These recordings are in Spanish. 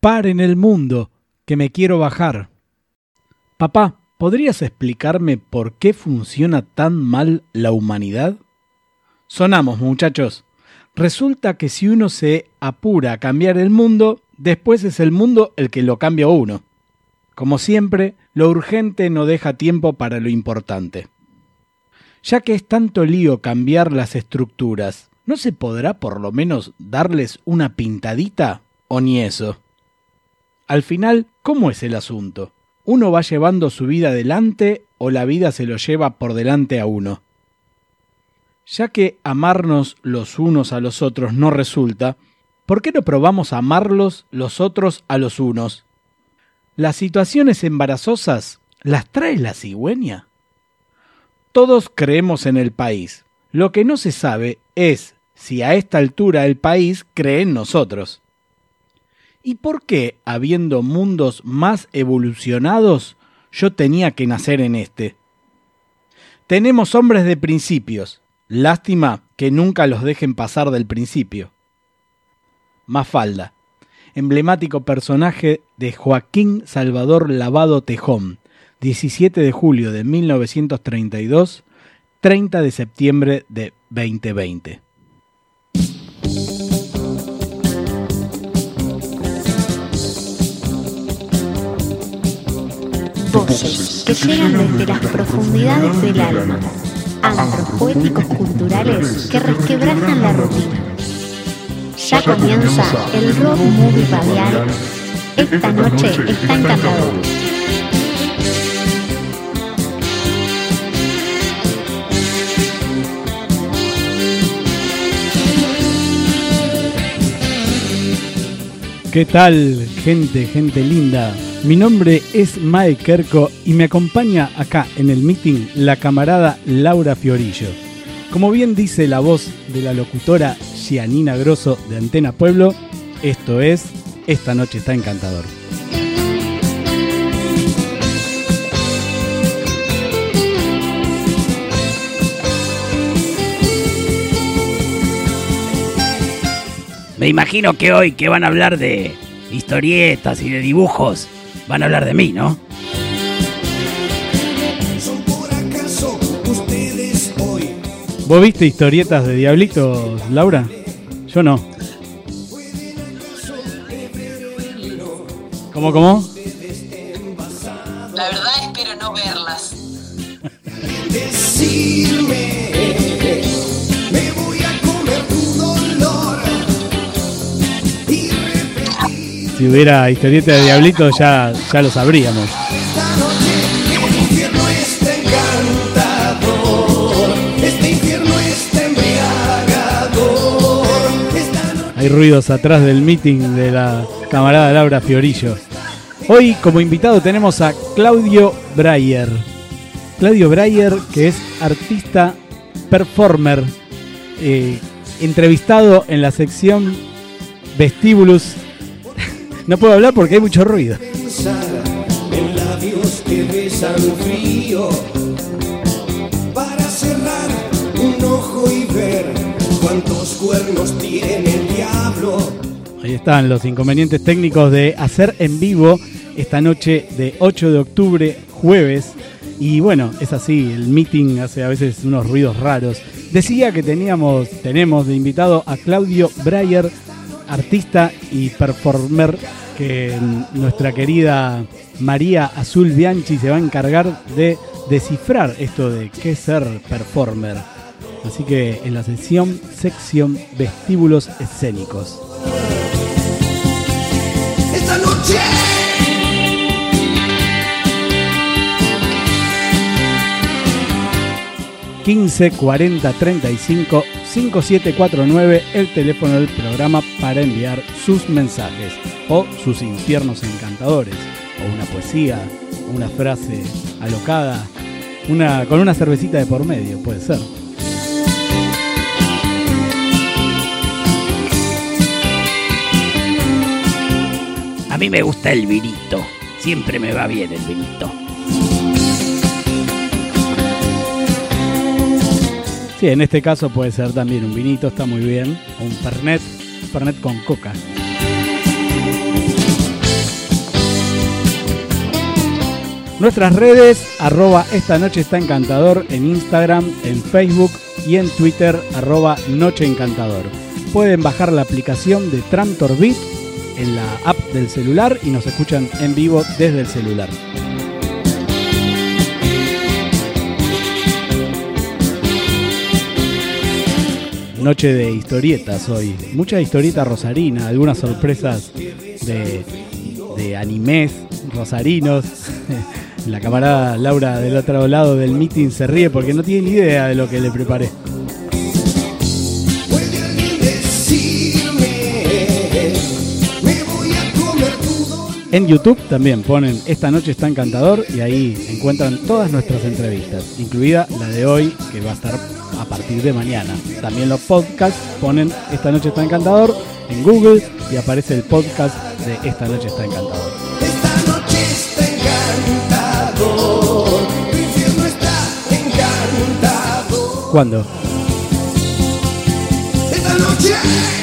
Paren el mundo, que me quiero bajar. Papá, ¿podrías explicarme por qué funciona tan mal la humanidad? Sonamos, muchachos. Resulta que si uno se apura a cambiar el mundo, después es el mundo el que lo cambia uno. Como siempre, lo urgente no deja tiempo para lo importante. Ya que es tanto lío cambiar las estructuras, ¿no se podrá por lo menos darles una pintadita? ¿O ni eso? Al final, ¿cómo es el asunto? ¿Uno va llevando su vida adelante o la vida se lo lleva por delante a uno? Ya que amarnos los unos a los otros no resulta, ¿por qué no probamos amarlos los otros a los unos? ¿Las situaciones embarazosas las trae la cigüeña? Todos creemos en el país. Lo que no se sabe es si a esta altura el país cree en nosotros. ¿Y por qué, habiendo mundos más evolucionados, yo tenía que nacer en este? Tenemos hombres de principios. Lástima que nunca los dejen pasar del principio. Mafalda, emblemático personaje de Joaquín Salvador Lavado Tejón, 17 de julio de 1932, 30 de septiembre de 2020. Voces que llegan desde las profundidades del alma. Antros poéticos culturales que resquebrajan la rutina. Ya comienza el Rock Movie Radial. Esta noche está encantador. ¿Qué tal, gente, gente linda? Mi nombre es Mae Kerko y me acompaña acá en el meeting la camarada Laura Fiorillo. Como bien dice la voz de la locutora Gianina Grosso de Antena Pueblo, esto es Esta Noche está encantador. Me imagino que hoy que van a hablar de historietas y de dibujos, van a hablar de mí, ¿no? ¿Son por acaso ustedes hoy? ¿Vos viste historietas de Diablitos, Laura? Yo no. ¿Cómo, cómo? La verdad espero no verlas. Si hubiera historieta de Diablitos ya, ya lo sabríamos. Hay ruidos atrás del meeting de la camarada Laura Fiorillo. Hoy como invitado tenemos a Claudio Breyer. Claudio Breyer, que es artista performer, eh, entrevistado en la sección Vestíbulos. No puedo hablar porque hay mucho ruido. pensar en labios que besan frío. Para cerrar un ojo y ver cuántos cuernos tiene el diablo. Ahí están los inconvenientes técnicos de hacer en vivo esta noche de 8 de octubre, jueves. Y bueno, es así, el meeting hace a veces unos ruidos raros. Decía que teníamos, tenemos de invitado a Claudio Breyer, artista y performer, que nuestra querida María Azul Bianchi se va a encargar de descifrar esto de qué ser performer. Así que en la sesión, sección vestíbulos escénicos. Esta noche 15 40 35 5749, el teléfono del programa para enviar sus mensajes o sus infiernos encantadores, o una poesía, una frase alocada, una, con una cervecita de por medio, puede ser. A mí me gusta el vinito. Siempre me va bien el vinito. Sí, en este caso puede ser también un vinito, está muy bien, o un pernet, un Fernet con coca. Nuestras redes, arroba esta noche está encantador en Instagram, en Facebook y en Twitter, arroba noche encantador. Pueden bajar la aplicación de Tramtorbit en la app del celular y nos escuchan en vivo desde el celular. Noche de historietas hoy. Mucha historieta rosarina, algunas sorpresas de, de animes rosarinos. La camarada Laura del otro lado del meeting se ríe porque no tiene ni idea de lo que le preparé. En YouTube también ponen Esta noche está encantador y ahí encuentran todas nuestras entrevistas, incluida la de hoy que va a estar a partir de mañana. También los podcasts ponen Esta noche está encantador en Google y aparece el podcast de Esta noche está encantador. Esta noche está encantador. Está encantador. ¿Cuándo? Esta noche.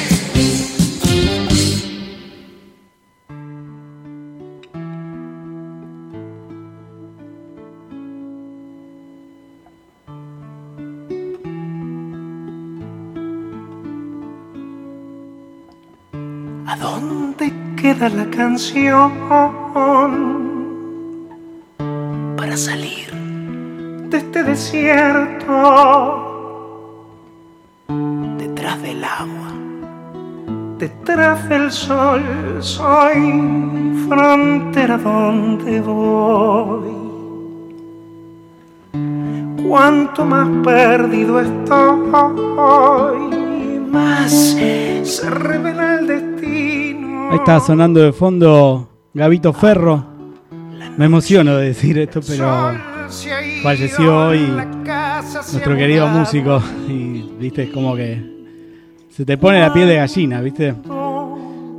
La canción para salir de este desierto? Detrás del agua, detrás del sol, soy frontera donde voy. Cuanto más perdido estoy, más se revela el destino. Ahí está sonando de fondo Gabito Ferro. Me emociono de decir esto, pero falleció hoy nuestro querido músico y viste, es como que se te pone la piel de gallina, viste.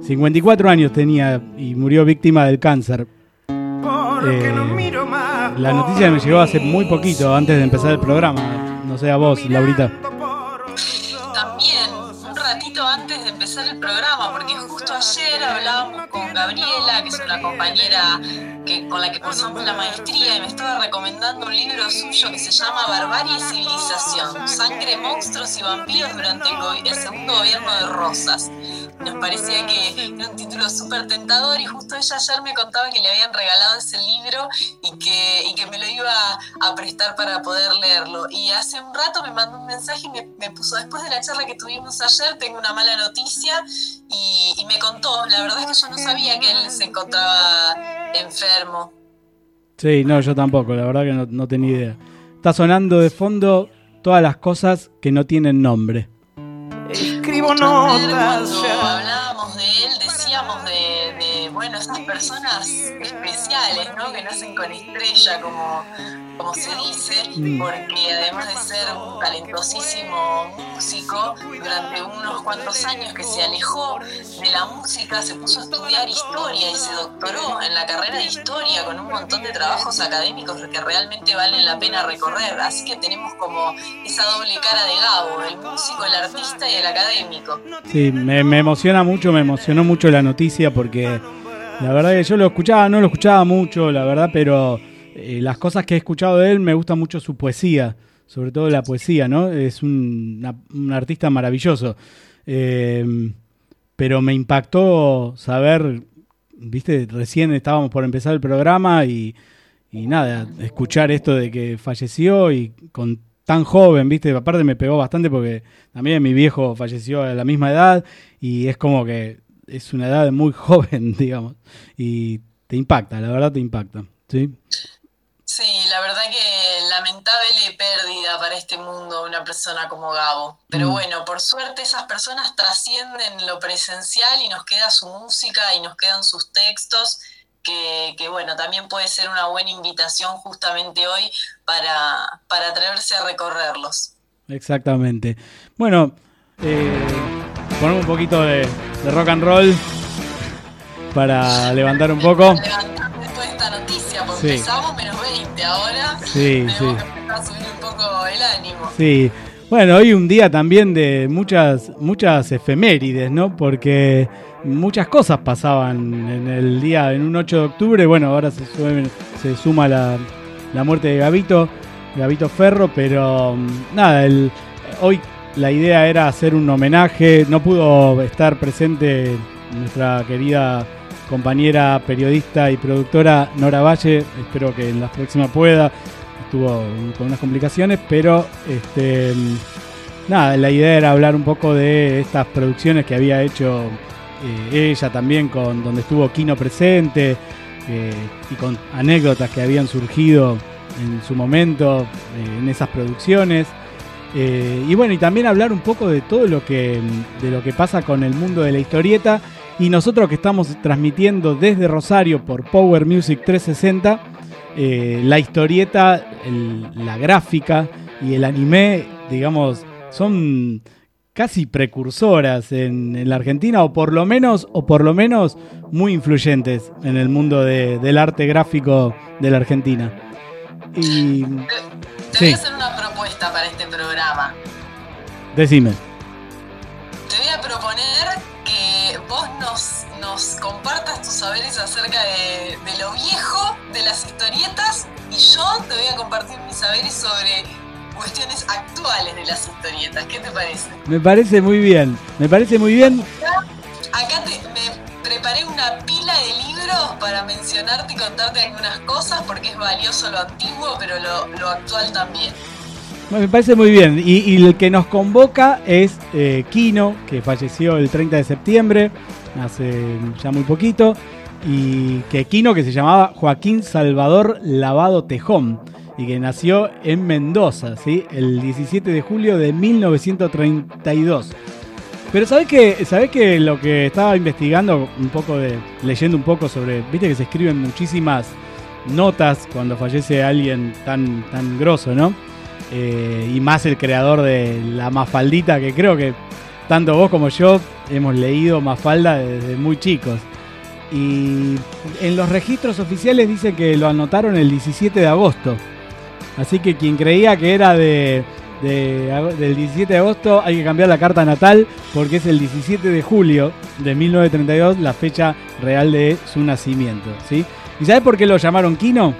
54 años tenía y murió víctima del cáncer. Eh, La noticia me llegó hace muy poquito, antes de empezar el programa. No sé a vos, Laurita. Ayer hablábamos con Gabriela, que es una compañera que, con la que cursamos la maestría, y me estaba recomendando un libro suyo que se llama Barbarie y Civilización, Sangre, Monstruos y Vampiros durante el segundo gobierno de Rosas. Nos parecía que era un título súper tentador y justo ella ayer me contaba que le habían regalado ese libro y que, y que me lo iba a prestar para poder leerlo. Y hace un rato me mandó un mensaje y me, me puso, después de la charla que tuvimos ayer, tengo una mala noticia y, y me contó, la verdad es que yo no sabía que él se encontraba enfermo. Sí, no, yo tampoco, la verdad que no, no tenía idea. Está sonando de fondo todas las cosas que no tienen nombre. Escribo notas cuando ya. hablábamos de él, decíamos de, de, bueno, esas personas especiales, ¿no? Que nacen con estrella, como, como se dice, porque además de ser un talentosísimo músico, durante unos cuantos años que se alejó de la música, se puso a estudiar historia y se doctoró en la carrera de historia con un montón de trabajos académicos que realmente valen la pena recorrer. Así que tenemos como esa doble cara de Gabo, el músico, el artista y el académico. Sí, me, me emociona mucho, me emocionó mucho la noticia porque la verdad que yo lo escuchaba, no lo escuchaba mucho, la verdad, pero eh, las cosas que he escuchado de él me gusta mucho su poesía, sobre todo la poesía, ¿no? Es un, un artista maravilloso. Eh, pero me impactó saber, viste, recién estábamos por empezar el programa y, y nada, escuchar esto de que falleció y con tan joven, viste, aparte me pegó bastante porque también mi viejo falleció a la misma edad y es como que es una edad muy joven, digamos, y te impacta, la verdad te impacta, ¿sí? Sí, la verdad que lamentable pérdida para este mundo una persona como Gabo. Pero Mm. bueno, por suerte esas personas trascienden lo presencial y nos queda su música y nos quedan sus textos, que, que bueno, también puede ser una buena invitación justamente hoy para, para atreverse a recorrerlos. Exactamente. Bueno, eh, ponemos un poquito de, de rock and roll para levantar un poco. Esta noticia, porque Sí. empezamos menos 20 ahora. Sí, tenemos sí. que empezar a subir un poco el ánimo. Sí, bueno, hoy un día también de muchas, muchas efemérides, ¿no? Porque muchas cosas pasaban en el día, en un 8 de octubre. Bueno, ahora se, sube- se suma la, la muerte de Gavito, Gavito Ferro, pero mm, nada, el, hoy la idea era hacer un homenaje. No pudo estar presente nuestra querida compañera periodista y productora Nora Valle. Espero que en la próxima pueda. Estuvo con unas complicaciones, pero este, nada, la idea era hablar un poco de estas producciones que había hecho eh, ella también, con donde estuvo Kino presente eh, y con anécdotas que habían surgido en su momento eh, en esas producciones. Y bueno, y también hablar un poco de todo lo que, de lo que pasa con el mundo de la historieta. Y nosotros que estamos transmitiendo desde Rosario por Power Music 360, eh, la historieta, el- la gráfica y el anime, digamos, son casi precursoras en, en la Argentina, o por lo menos, o por lo menos muy influyentes en el mundo de- del arte gráfico de la Argentina. Y Te Sí. voy a hacer una propuesta para este programa. decime. Nos, compartas tus saberes acerca de, de lo viejo de las historietas y yo te voy a compartir mis saberes sobre cuestiones actuales de las historietas. ¿Qué te parece? Me parece muy bien, me parece muy bien. Acá te, me preparé una pila de libros para mencionarte y contarte algunas cosas porque es valioso lo antiguo, pero lo, lo actual también. Me parece muy bien. Y, y el que nos convoca es eh, Kino, que falleció el 30 de septiembre, hace ya muy poquito. Y que Kino, que se llamaba Joaquín Salvador Lavado Tejón, y que nació en Mendoza, ¿sí? el 17 de julio de 1932. Pero ¿sabés que, ¿sabés que lo que estaba investigando un poco de. leyendo un poco sobre. Viste que se escriben muchísimas notas cuando fallece alguien tan, tan grosso, ¿no? Eh, y más el creador de la Mafaldita, que creo que tanto vos como yo hemos leído Mafalda desde muy chicos. Y en los registros oficiales dice que lo anotaron el 17 de agosto. Así que quien creía que era de, del 17 de agosto hay que cambiar la carta natal porque es el 17 de julio de 1932 la fecha real de su nacimiento. ¿sí? ¿Y sabes por qué lo llamaron Kino?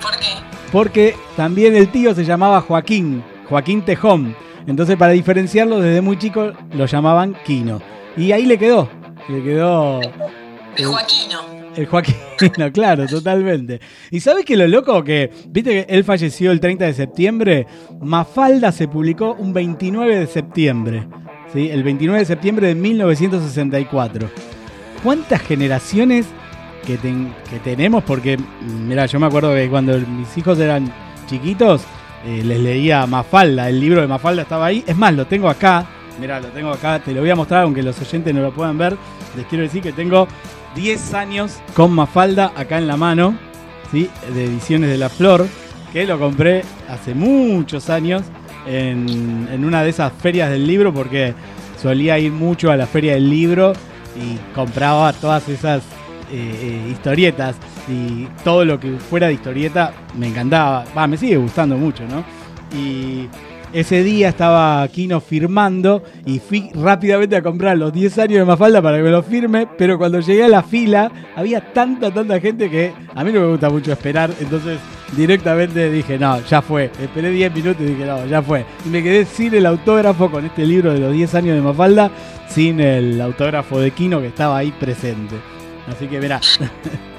¿Por qué? Porque también el tío se llamaba Joaquín, Joaquín Tejón. Entonces para diferenciarlo desde muy chico lo llamaban Kino. Y ahí le quedó, le quedó De Joaquino. el Joaquino, claro, totalmente. Y sabes que lo loco que, viste que él falleció el 30 de septiembre, Mafalda se publicó un 29 de septiembre, ¿sí? El 29 de septiembre de 1964. ¿Cuántas generaciones que, ten- que tenemos? Porque, mira, yo me acuerdo que cuando mis hijos eran chiquitos, eh, les leía Mafalda, el libro de Mafalda estaba ahí. Es más, lo tengo acá, mira, lo tengo acá, te lo voy a mostrar, aunque los oyentes no lo puedan ver. Les quiero decir que tengo 10 años con Mafalda acá en la mano, ¿sí? de Ediciones de la Flor, que lo compré hace muchos años en, en una de esas ferias del libro, porque solía ir mucho a la feria del libro y compraba todas esas eh, eh, historietas y todo lo que fuera de historieta me encantaba. Va, me sigue gustando mucho, ¿no? Y ese día estaba Kino firmando y fui rápidamente a comprar los 10 años de Mafalda para que me lo firme, pero cuando llegué a la fila había tanta, tanta gente que a mí no me gusta mucho esperar, entonces directamente dije, no, ya fue. Esperé 10 minutos y dije, no, ya fue. Y me quedé sin el autógrafo con este libro de los 10 años de Mafalda, sin el autógrafo de Kino que estaba ahí presente. Así que verá,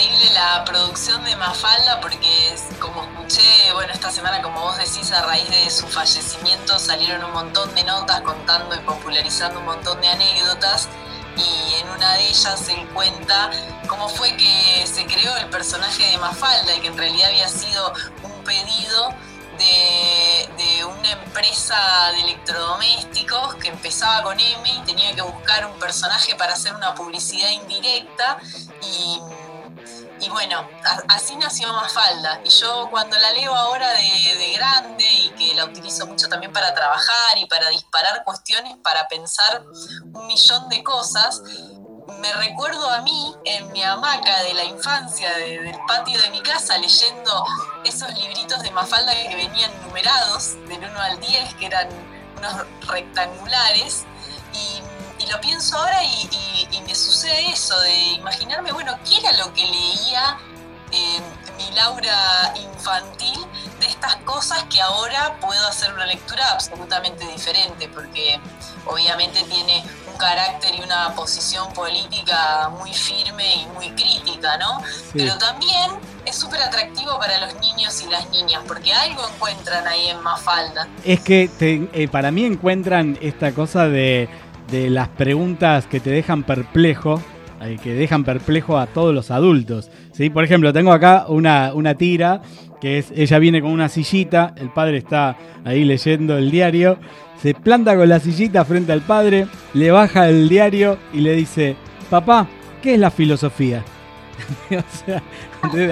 Increíble la producción de Mafalda porque como escuché, bueno, esta semana como vos decís, a raíz de su fallecimiento salieron un montón de notas contando y popularizando un montón de anécdotas y en una de ellas él cuenta cómo fue que se creó el personaje de Mafalda y que en realidad había sido un pedido de, de una empresa de electrodomésticos que empezaba con M y tenía que buscar un personaje para hacer una publicidad indirecta y, y bueno, así nació Mafalda. Y yo cuando la leo ahora de, de grande y que la utilizo mucho también para trabajar y para disparar cuestiones, para pensar un millón de cosas, me recuerdo a mí en mi hamaca de la infancia, de- del patio de mi casa, leyendo esos libritos de Mafalda que venían numerados del 1 al 10, que eran unos rectangulares. Y lo pienso ahora y, y- y me sucede eso, de imaginarme, bueno, ¿qué era lo que leía eh, mi Laura infantil de estas cosas que ahora puedo hacer una lectura absolutamente diferente? Porque obviamente tiene un carácter y una posición política muy firme y muy crítica, ¿no? Pero también es súper atractivo para los niños y las niñas, porque algo encuentran ahí en Mafalda. Es que te- eh, para mí encuentran esta cosa de, de las preguntas que te dejan perplejo, eh, que dejan perplejo a todos los adultos. ¿sí? Por ejemplo, tengo acá una, una tira que es, ella viene con una sillita, el padre está ahí leyendo el diario, se planta con la sillita frente al padre, le baja el diario y le dice, papá, ¿qué es la filosofía? o sea,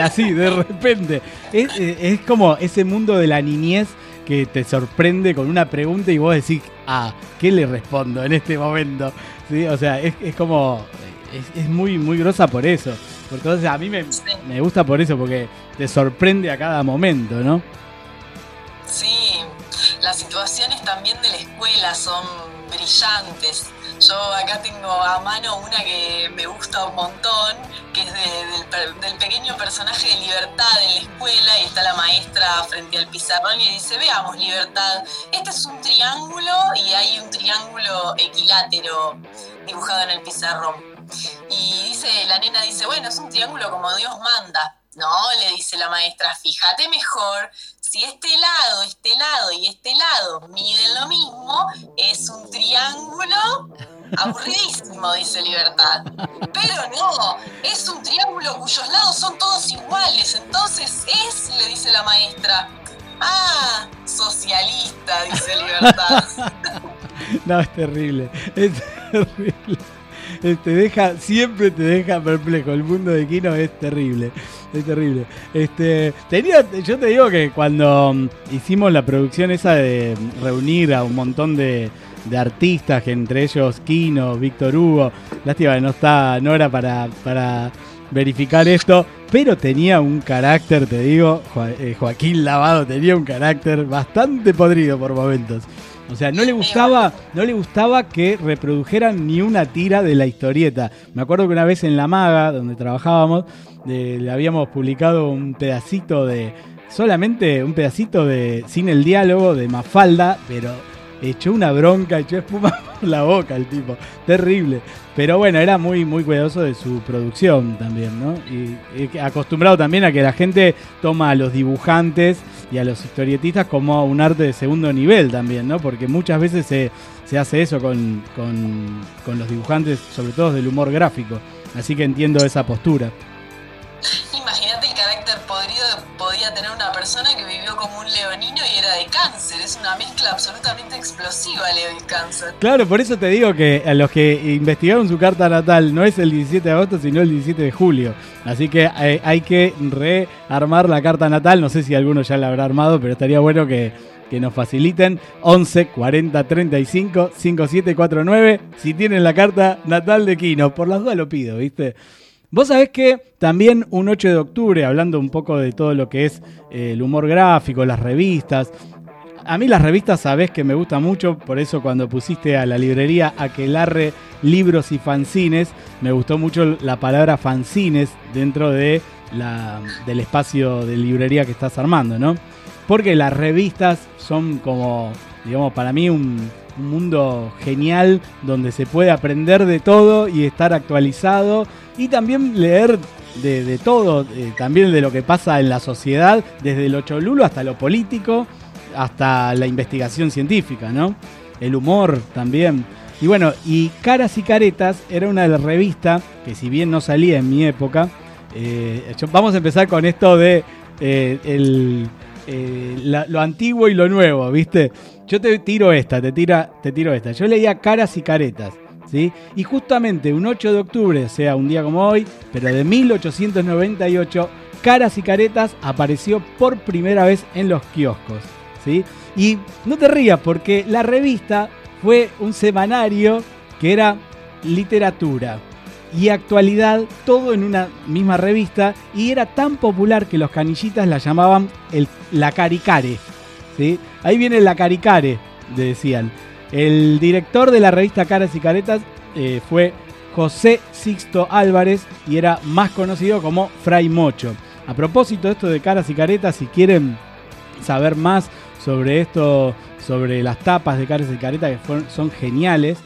así, de repente. Eh, es como ese mundo de la niñez que te sorprende con una pregunta y vos decís, ah, ¿qué le respondo en este momento? ¿Sí? O sea, es, es como, es, es muy, muy grosa por eso. Sea, a mí me, me gusta por eso, porque te sorprende a cada momento, ¿no? Sí, las situaciones también de la escuela son brillantes. Yo acá tengo a mano una que me gusta un montón, que es del pequeño personaje de Libertad en la escuela y está la maestra frente al pizarrón y dice, veamos Libertad, este es un triángulo y hay un triángulo equilátero dibujado en el pizarrón. Y dice, la nena dice, bueno, es un triángulo como Dios manda. No, le dice la maestra, fíjate mejor, si este lado, este lado y este lado miden lo mismo, es un triángulo aburridísimo, dice Libertad. Pero no, es un triángulo cuyos lados son todos iguales, entonces es, le dice la maestra. Ah, socialista, dice Libertad. No, es terrible. Es terrible. Te deja, siempre te deja perplejo. El mundo de Kino es terrible. Es terrible. Este, tenía, yo te digo que cuando mm, hicimos la producción esa de reunir a un montón de, artistas, entre ellos Kino, Víctor Hugo, lástima que no está Nora para, para verificar esto, pero tenía un carácter, te digo, eh, Joaquín Lavado tenía un carácter bastante podrido por momentos. O sea, no le gustaba, no le gustaba que reprodujeran ni una tira de la historieta. Me acuerdo que una vez en La Maga, donde trabajábamos, le habíamos publicado un pedacito de. solamente un pedacito de. sin el diálogo de Mafalda, pero echó una bronca, echó espuma por la boca el tipo. Terrible. Pero bueno, era muy, muy cuidadoso de su producción también, ¿no? Y, acostumbrado también a que la gente toma a los dibujantes y a los historietistas como un arte de segundo nivel también, ¿no? Porque muchas veces se, se hace eso con, con, con los dibujantes, sobre todo del humor gráfico. Así que entiendo esa postura. Imagínate el carácter podrido que podía tener una persona que vivió como un leonino y era de cáncer. Es una mezcla absolutamente explosiva, Leo y cáncer. Claro, por eso te digo que a los que investigaron su carta natal no es el 17 de agosto, sino el 17 de julio. Así que eh, hay que rearmar la carta natal. No sé si alguno ya la habrá armado, pero estaría bueno que, que nos faciliten 11 40 35 5749 si tienen la carta natal de Kino. Por las dudas lo pido, ¿viste? Vos sabés que también un 8 de octubre, hablando un poco de todo lo que es eh, el humor gráfico, las revistas, a mí las revistas sabés que me gustan mucho, por eso cuando pusiste a la librería Aquelarre libros y fanzines, me gustó mucho la palabra fanzines dentro de la, del espacio de librería que estás armando, ¿no? Porque las revistas son como, digamos, para mí un, un mundo genial donde se puede aprender de todo y estar actualizado y también leer de, todo, eh, también de lo que pasa en la sociedad, desde lo cholulo hasta lo político, hasta la investigación científica, ¿no? El humor también. Y bueno, y Caras y Caretas era una revistas que si bien no salía en mi época, eh, vamos a empezar con esto de eh, el, lo antiguo y lo nuevo, ¿viste? Yo te tiro esta, te, tira, te tiro esta. Yo leía Caras y Caretas, ¿sí? Y justamente un 8 de octubre, sea, un día como hoy, pero de 1898, Caras y Caretas apareció por primera vez en los kioscos, ¿sí? Y no te rías porque la revista fue un semanario que era literatura y actualidad, todo en una misma revista, y era tan popular que los canillitas la llamaban el, la caricare. ¿Sí? Ahí viene la caricare, decían. El director de la revista Caras y Caretas eh, fue José Sixto Álvarez y era más conocido como Fray Mocho. A propósito de esto de caras y caretas, si quieren saber más sobre esto, sobre las tapas de caras y caretas que son geniales,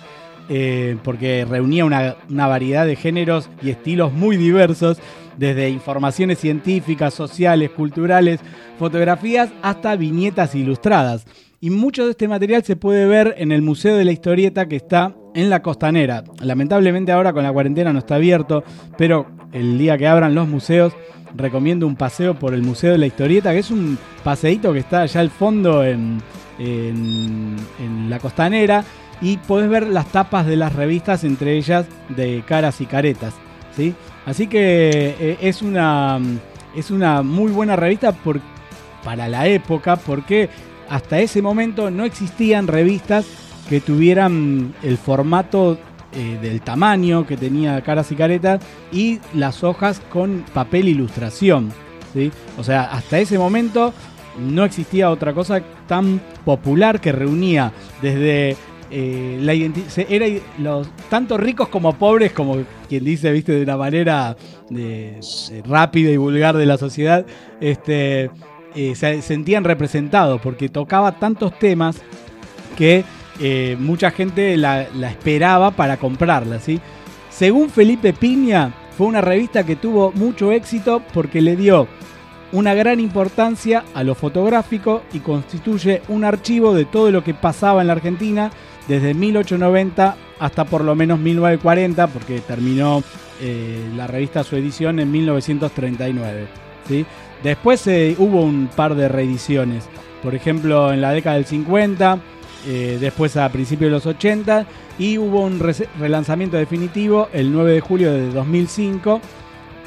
eh, porque reunía una, variedad de géneros y estilos muy diversos, desde informaciones científicas, sociales, culturales, fotografías, hasta viñetas ilustradas. Y mucho de este material se puede ver en el Museo de la Historieta que está en la Costanera. Lamentablemente ahora con la cuarentena no está abierto, pero el día que abran los museos recomiendo un paseo por el Museo de la Historieta, que es un paseíto que está allá al fondo en- en la Costanera y podés ver las tapas de las revistas, entre ellas de caras y caretas. ¿sí? Así que eh, es, una, es una muy buena revista por- para la época porque hasta ese momento no existían revistas que tuvieran el formato eh, del tamaño que tenía caras y caretas y las hojas con papel ilustración. ¿sí? O sea, hasta ese momento no existía otra cosa tan popular que reunía desde eh, la identi- se- era i- los tanto ricos como pobres, como quien dice, viste, de una manera rápida y vulgar de la sociedad, este, eh, se sentían representados porque tocaba tantos temas que eh, mucha gente la, la esperaba para comprarla, ¿sí? Según Felipe Piña, fue una revista que tuvo mucho éxito porque le dio una gran importancia a lo fotográfico y constituye un archivo de todo lo que pasaba en la Argentina desde 1890 hasta por lo menos 1940, porque terminó eh, la revista su edición en 1939. ¿sí? Después eh, hubo un par de reediciones, por ejemplo en la década del 50, eh, después a principios de los 80 y hubo un relanzamiento definitivo el 9 de julio de 2005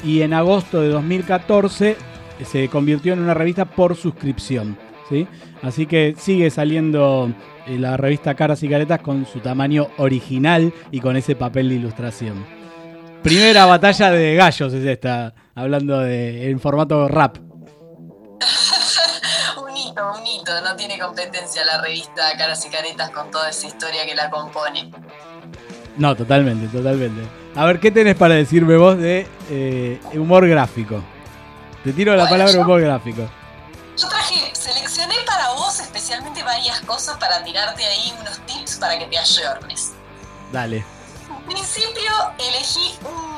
y en agosto de 2014 se convirtió en una revista por suscripción. ¿Sí? Así que sigue saliendo eh, la revista Caras y Caretas con su tamaño original y con ese papel de ilustración. Primera batalla de gallos es esta, hablando de en formato rap. un hito, un hito. No tiene competencia la revista Caras y Caretas con toda esa historia que la compone. No, totalmente, totalmente. A ver, ¿qué tenés para decirme vos de eh, humor gráfico? Te tiro la Bueno, palabra yo- humor gráfico. Yo traje, seleccioné para vos especialmente varias cosas para tirarte ahí unos tips para que te ayornes. Dale. En principio elegí un-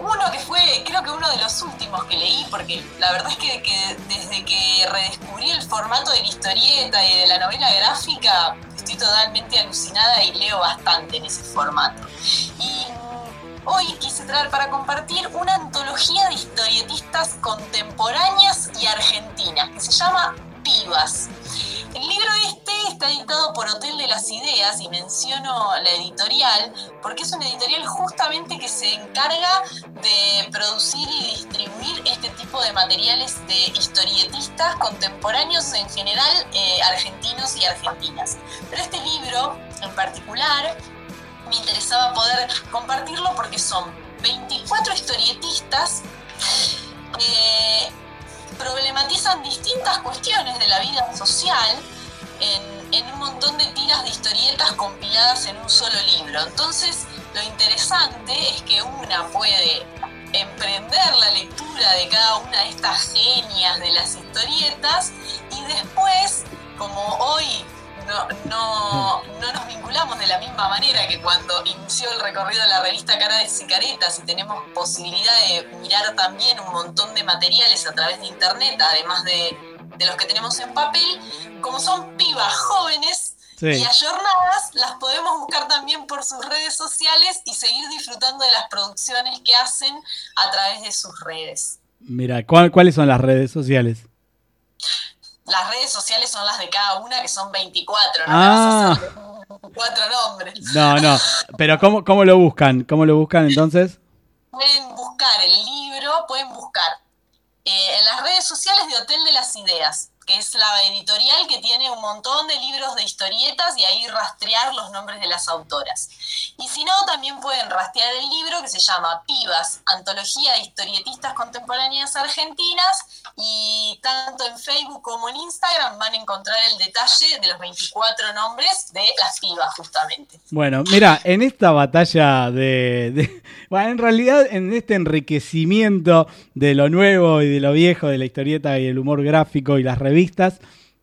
uno que fue, creo que uno de los últimos que leí, porque la verdad es que, que desde que redescubrí el formato de la historieta y de la novela gráfica, estoy totalmente alucinada y leo bastante en ese formato. Y hoy quise traer para compartir una antología de historietistas contemporáneas y argentinas, que se llama El libro este está editado por Hotel de las Ideas y menciono la editorial porque es una editorial justamente que se encarga de producir y distribuir este tipo de materiales de historietistas contemporáneos en general eh, argentinos y argentinas. Pero este libro en particular me interesaba poder compartirlo porque son 24 historietistas que problematizan distintas cuestiones de la vida social en, un montón de tiras de historietas compiladas en un solo libro. Entonces, lo interesante es que una puede emprender la lectura de cada una de estas genias de las historietas y después, como hoy no, no, no nos vinculamos de la misma manera que cuando inició el recorrido de la revista Caras y Caretas y tenemos posibilidad de mirar también un montón de materiales a través de internet, además de, de los que tenemos en papel, como son pibas jóvenes Sí. y ayornadas, las podemos buscar también por sus redes sociales y seguir disfrutando de las producciones que hacen a través de sus redes. Mira, ¿cuál- ¿cuáles son las redes sociales? Las redes sociales son las de cada una, que son 24, no Ah. 24 nombres. No, no. Pero ¿cómo, cómo lo buscan? ¿Cómo lo buscan entonces? Pueden buscar el libro, pueden buscar eh, en las redes sociales de Hotel de las Ideas, que es la editorial que tiene un montón de libros de historietas y ahí rastrear los nombres de las autoras. Y si no, también pueden rastrear el libro que se llama Pibas, Antología de Historietistas Contemporáneas Argentinas, y tanto en Facebook como en Instagram van a encontrar el detalle de los 24 nombres de las pibas, justamente. Bueno, mira, en esta batalla de, de- Bueno, en realidad, en este enriquecimiento de lo nuevo y de lo viejo, de la historieta y el humor gráfico y las revistas,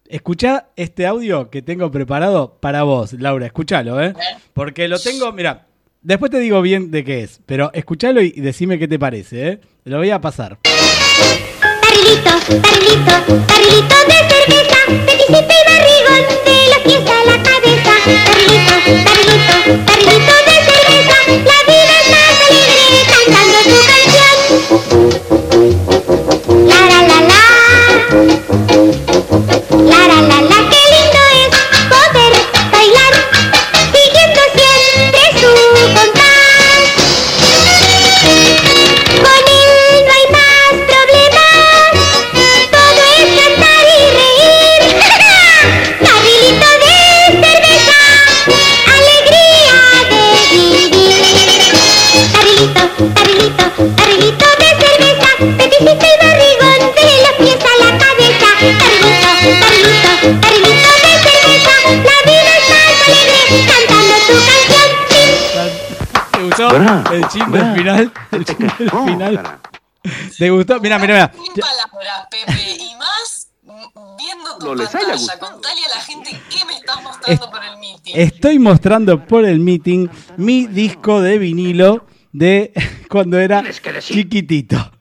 escuchá este audio que tengo preparado para vos, Laura. Escúchalo, ¿eh? Porque lo tengo, mira, después te digo bien de qué es, pero escúchalo y decime qué te parece, ¿eh? Lo voy a pasar. Barrilito, barrilito, barrilito de cerveza, y barrigón, de los pies a la cabeza. Barrilito, barrilito, barrilito de cerveza, la vida cantando tu canción. La la la, la gustó el chip pará. del final? El chip del final. ¿Te gustó? Mira, mira, mira. Sin palabras, Pepe, y más viendo tu No les haya pantalla. gustado. Contale a la gente qué me estás mostrando por el meeting. Estoy mostrando por el meeting mi disco de vinilo de cuando era chiquitito.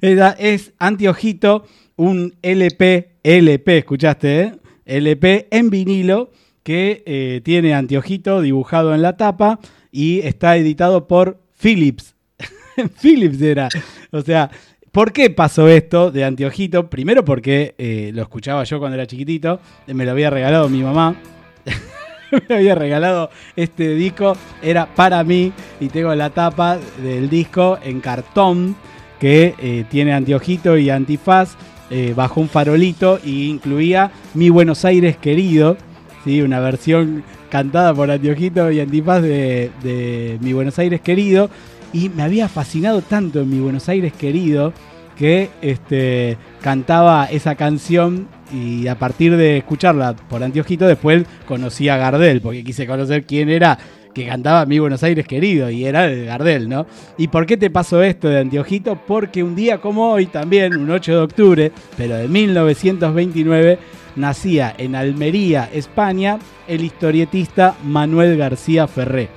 Era, es Antiojito, un LP, LP, escuchaste, eh? LP en vinilo que eh, tiene Antiojito dibujado en la tapa y está editado por Philips. Philips era. O sea, ¿por qué pasó esto de Antiojito? Primero porque eh, lo escuchaba yo cuando era chiquitito, me lo había regalado mi mamá. me había regalado este disco, era para mí y tengo la tapa del disco en cartón que eh, tiene anteojito y antifaz eh, bajo un farolito y incluía Mi Buenos Aires querido, ¿sí? una versión cantada por anteojito y antifaz de, de Mi Buenos Aires querido y me había fascinado tanto en Mi Buenos Aires querido que este, cantaba esa canción y a partir de escucharla por Antiojito después conocí a Gardel, porque quise conocer quién era que cantaba Mi Buenos Aires querido y era el Gardel, ¿no? ¿Y por qué te pasó esto de Antiojito? Porque un día como hoy también, un 8 de octubre, pero de 1929, nacía en Almería, España, el historietista Manuel García Ferré,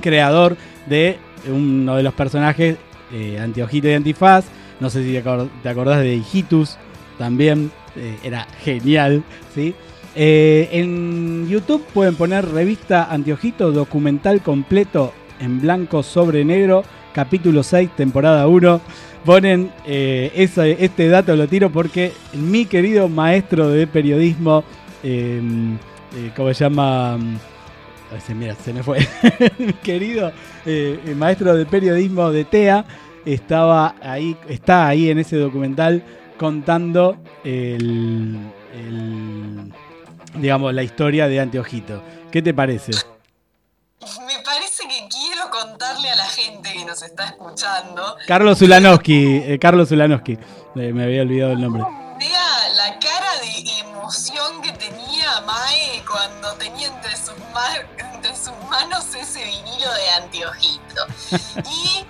creador de uno de los personajes eh, Antiojito y Antifaz, no sé si te, acor- te acordás de Hijitus, también eh, era genial, ¿sí? Eh, en YouTube pueden poner revista Antiojito, documental completo en blanco sobre negro, capítulo 6, temporada 1. Ponen eh, ese- este dato, lo tiro porque mi querido maestro de periodismo, eh, eh, ¿cómo se llama? Ay, se, mira, se me fue. mi querido eh, maestro de periodismo de TEA estaba ahí, está ahí en ese documental contando el, el- digamos, la historia de Anteojito. ¿Qué te parece? Me parece que a la gente que nos está escuchando. Carlos Zulanowski, eh, Carlos Zulanowski, Eh, me había olvidado el nombre. Vea la cara de emoción que tenía Mae cuando tenía entre sus, ma- entre sus manos ese vinilo de anteojito. Y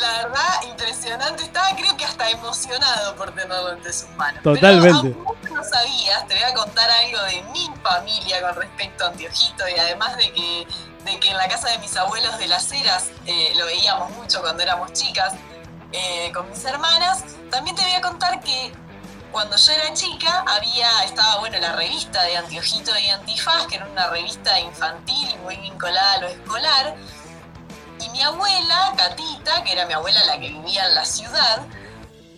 la verdad, impresionante. Estaba creo que hasta emocionado por tenerlo entre sus manos. Totalmente. Pero no sabías, te voy a contar algo de mi familia con respecto a anteojito y además de que, de que en la casa de mis abuelos de las Heras eh, lo veíamos mucho cuando éramos chicas eh, con mis hermanas. También te voy a contar que cuando yo era chica había, estaba bueno la revista de Antiojito y Antifaz, que era una revista infantil y muy vinculada a lo escolar. Y mi abuela, Catita, que era mi abuela la que vivía en la ciudad,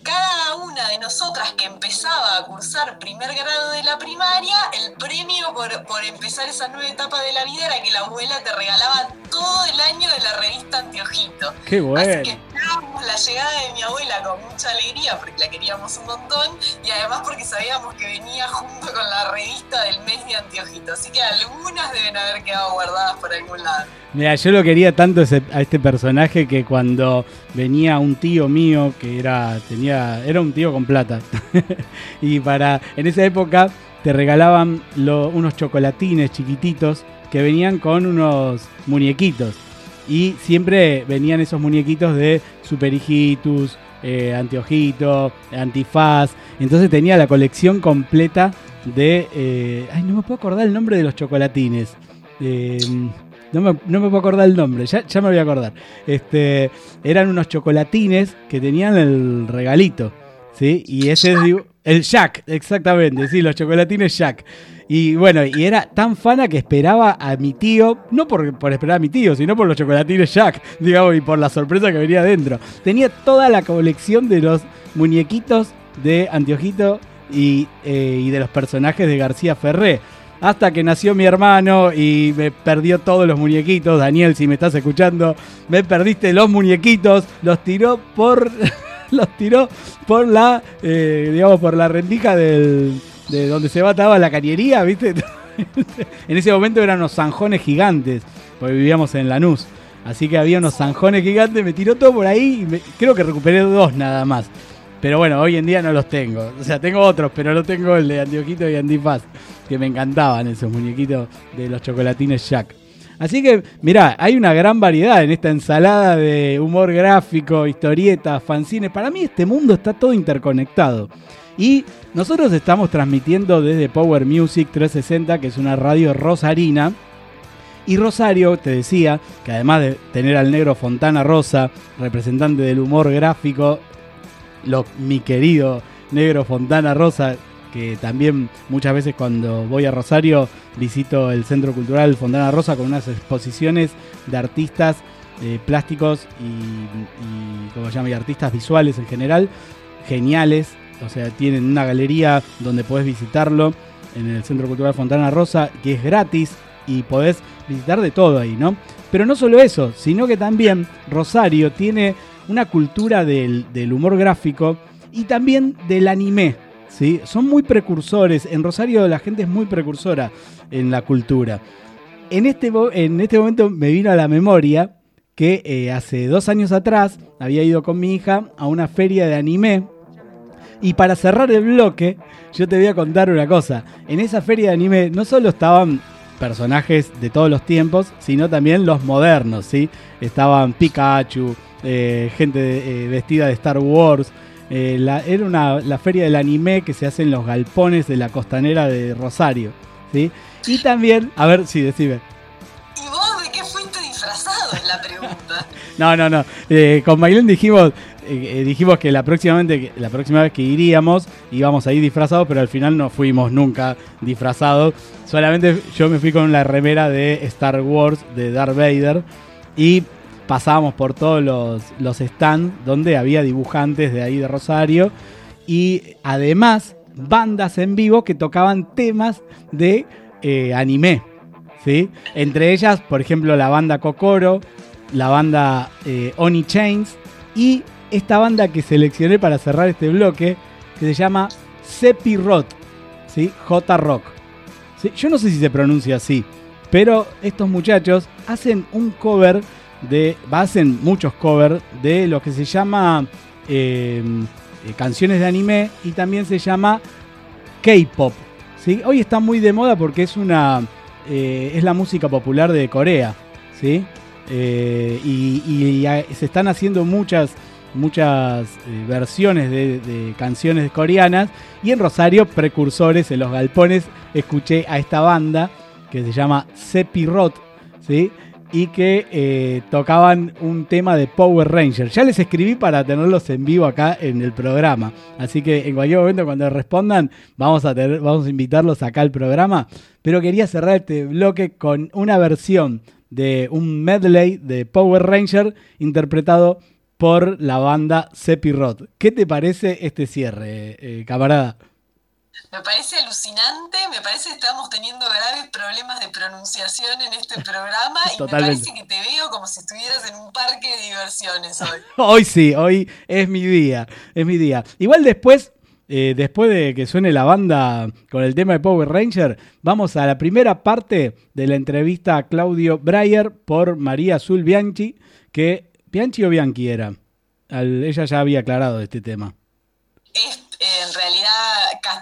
cada una de nosotras que empezaba a cursar primer grado de la primaria, el premio por, por empezar esa nueva etapa de la vida era que la abuela te regalaba todo el año de la revista Antiojito. Qué Así que bueno. esperábamos la llegada de mi abuela con mucha alegría porque la queríamos un montón y además porque sabíamos que venía junto con la revista del mes de Antiojito. Así que algunas deben haber quedado guardadas por algún lado. Mira, yo lo quería tanto ese- a este personaje que cuando venía un tío mío que era tenía era un tío con plata y para en esa época te regalaban unos chocolatines chiquititos que venían con unos muñequitos y siempre venían esos muñequitos de Super Hijitus, eh, Antifaz. Entonces tenía la colección completa de. eh, ay, no me puedo acordar el nombre de los chocolatines. Eh, no, me, no me puedo acordar el nombre, ya, ya me voy a acordar. Este, eran unos chocolatines que tenían el regalito. ¿Sí? Y ese es el Jack, exactamente, sí, los chocolatines Jack. Y bueno, y era tan fana que esperaba a mi tío, no por, por esperar a mi tío, sino por los chocolatines Jack, digamos, y por la sorpresa que venía adentro. Tenía toda la colección de los muñequitos de Antiojito y, eh, y de los personajes de García Ferré. Hasta que nació mi hermano y me perdió todos los muñequitos. Daniel, si me estás escuchando, me perdiste los muñequitos. Los tiró por. los tiró por la. eh, digamos, por la rendija de donde se bataba la cañería, ¿viste? en ese momento eran unos zanjones gigantes, porque vivíamos en Lanús. Así que había unos zanjones gigantes, me tiró todo por ahí y creo que recuperé dos nada más. Pero bueno, hoy en día no los tengo. O sea, tengo otros, pero no tengo el de Antiojito y Antifaz, que me encantaban esos muñequitos de los chocolatines Jack. Así que, mirá, hay una gran variedad en esta ensalada de humor gráfico, historietas, fanzines. Para mí este mundo está todo interconectado. Y nosotros estamos transmitiendo desde Power Music 360, que es una radio rosarina. Y Rosario, te decía, que además de tener al negro Fontana Rosa, representante del humor gráfico, lo, mi querido negro Fontana Rosa, que también muchas veces cuando voy a Rosario visito el Centro Cultural Fontana Rosa con unas exposiciones de artistas eh, plásticos y, y artistas visuales en general, geniales. O sea, tienen una galería donde podés visitarlo en el Centro Cultural Fontana Rosa, que es gratis y podés visitar de todo ahí, ¿no? Pero no solo eso, sino que también Rosario tiene una cultura del, del humor gráfico y también del anime. ¿Sí? Son muy precursores. En Rosario la gente es muy precursora en la cultura. En este, en este momento me vino a la memoria que eh, hace dos años atrás había ido con mi hija a una feria de anime. Y para cerrar el bloque, yo te voy a contar una cosa. En esa feria de anime no solo estaban personajes de todos los tiempos, sino también los modernos, ¿sí? Estaban Pikachu, eh, gente eh, vestida de Star Wars. Eh, la- era una, la feria del anime que se hace en los galpones de la costanera de Rosario, ¿sí? Y también, a ver si decime. ¿Y vos de qué fuiste disfrazado? Es la pregunta. No, no, no. Eh, con Maylin dijimos, eh, dijimos que la, próximamente, la próxima vez que iríamos íbamos a ir disfrazados, pero al final no fuimos nunca disfrazados. Solamente yo me fui con la remera de Star Wars de Darth Vader y pasábamos por todos los, los stands donde había dibujantes de ahí de Rosario y además bandas en vivo que tocaban temas de eh, anime. ¿sí? Entre ellas, por ejemplo, la banda Kokoro, la banda eh, Oni Chains y esta banda que seleccioné para cerrar este bloque que se llama Sepirot, ¿sí? J Rock. ¿sí? Yo no sé si se pronuncia así, pero estos muchachos hacen un cover de, hacen muchos covers de lo que se llama eh, eh, canciones de anime y también se llama K-pop. ¿sí? Hoy está muy de moda porque es una eh, es la música popular de Corea, ¿sí? Y, y a- se están haciendo muchas muchas versiones de, de canciones coreanas y en Rosario precursores en los galpones escuché a esta banda que se llama Sepirot, ¿sí? Y que eh, tocaban un tema de Power Ranger. Ya les escribí para tenerlos en vivo acá en el programa. Así que en cualquier momento cuando respondan vamos a, vamos a invitarlos acá al programa. Pero quería cerrar este bloque con una versión de un medley de Power Ranger interpretado por la banda Sepirot. ¿Qué te parece este cierre, eh, camarada? Me parece alucinante, me parece que estamos teniendo graves problemas de pronunciación en este programa y Totalmente. me parece que te veo como si estuvieras en un parque de diversiones hoy. Hoy sí, hoy es mi día, es mi día. Igual después, eh, después de que suene la banda con el tema de Power Ranger, vamos a la primera parte de la entrevista a Claudio Breyer por María Azul Bianchi, que Bianchi o Bianchi era. Al- ella ya había aclarado este tema. Es,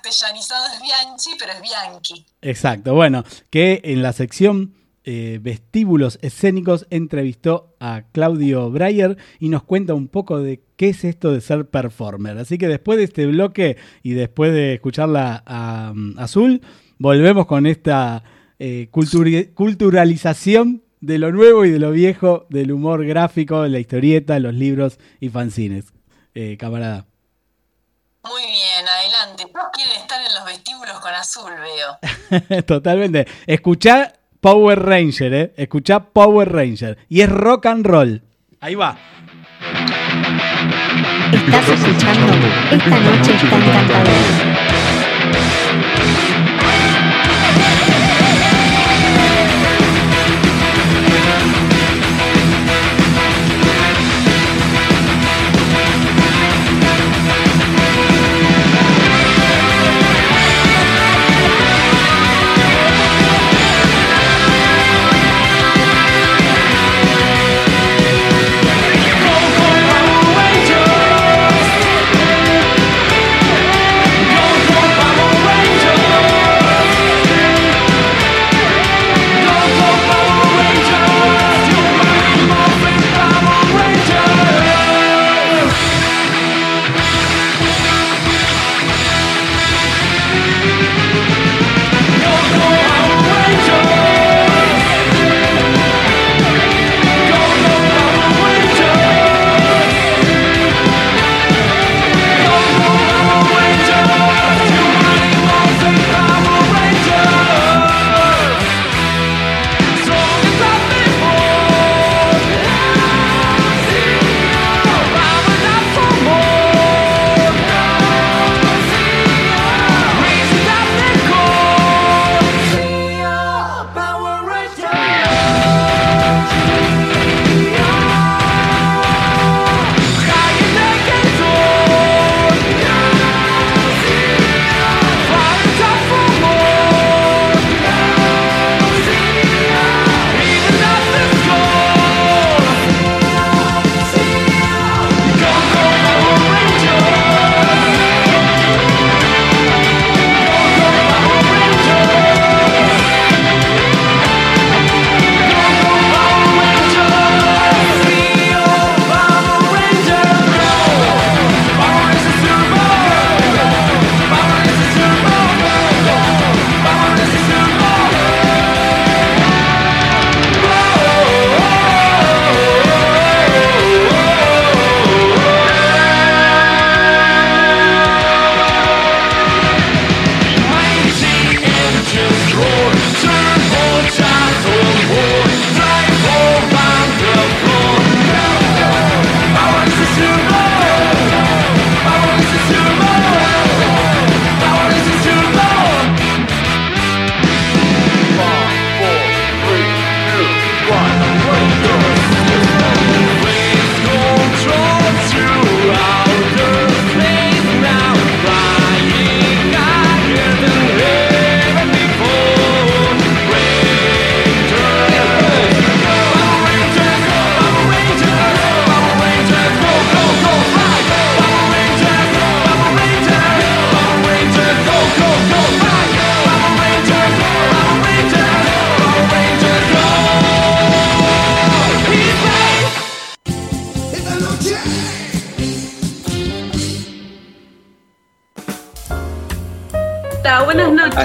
castellanizado es Bianchi, pero es Bianchi. Exacto, bueno, que en la sección eh, vestíbulos escénicos entrevistó a Claudio Breyer y nos cuenta un poco de qué es esto de ser performer. Así que después de este bloque y después de escucharla a, Azul, volvemos con esta eh, culturalización de lo nuevo y de lo viejo, del humor gráfico, de la historieta, los libros y fanzines. Eh, camarada. Muy bien, adelante. Todos quieren estar en los vestíbulos con azul, veo. Totalmente. Escuchá Power Ranger, ¿eh? Escuchá Power Ranger. Y es rock and roll. Ahí va. Estás escuchando Esta noche está encantadora.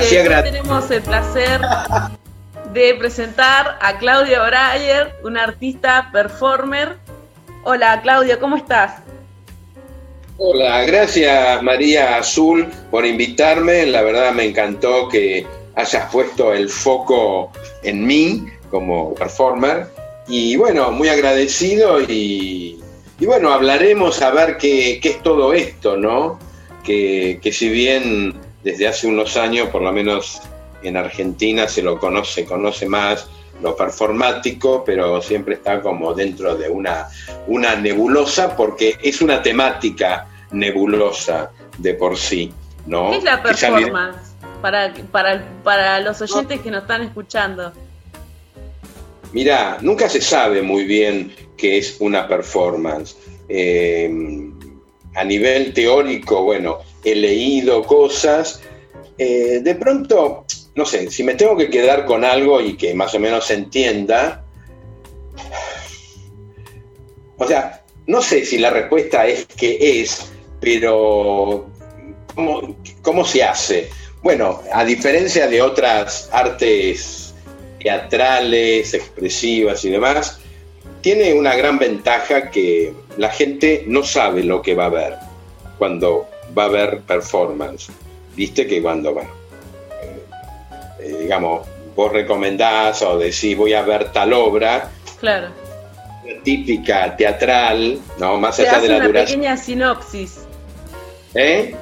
Gra- Hoy tenemos el placer de presentar a Claudia Breyer, una artista performer. Hola Claudia, ¿cómo estás? Hola, gracias María Azul por invitarme. La verdad me encantó que hayas puesto el foco en mí como performer. Y bueno, muy agradecido y, y bueno, hablaremos a ver qué, qué es todo esto, ¿no? Que, que si bien desde hace unos años, por lo menos en Argentina, se lo conoce, conoce más lo performático, pero siempre está como dentro de una, una nebulosa porque es una temática nebulosa de por sí, ¿no? ¿Qué es la performance? Para, para, para los oyentes que nos están escuchando. Mirá, nunca se sabe muy bien qué es una performance. Eh, a nivel teórico, bueno, he leído cosas. Eh, de pronto, no sé, si me tengo que quedar con algo y que más o menos se entienda, o sea, no sé si la respuesta es que es, pero ¿cómo, cómo se hace? Bueno, a diferencia de otras artes teatrales, expresivas y demás, tiene una gran ventaja que la gente no sabe lo que va a ver cuando va a ver performance. Viste que cuando, bueno, eh, eh, digamos, vos recomendás o decís voy a ver tal obra, Claro. típica teatral, ¿no? Más Te allá de la una duración. pequeña sinopsis. ¿Eh?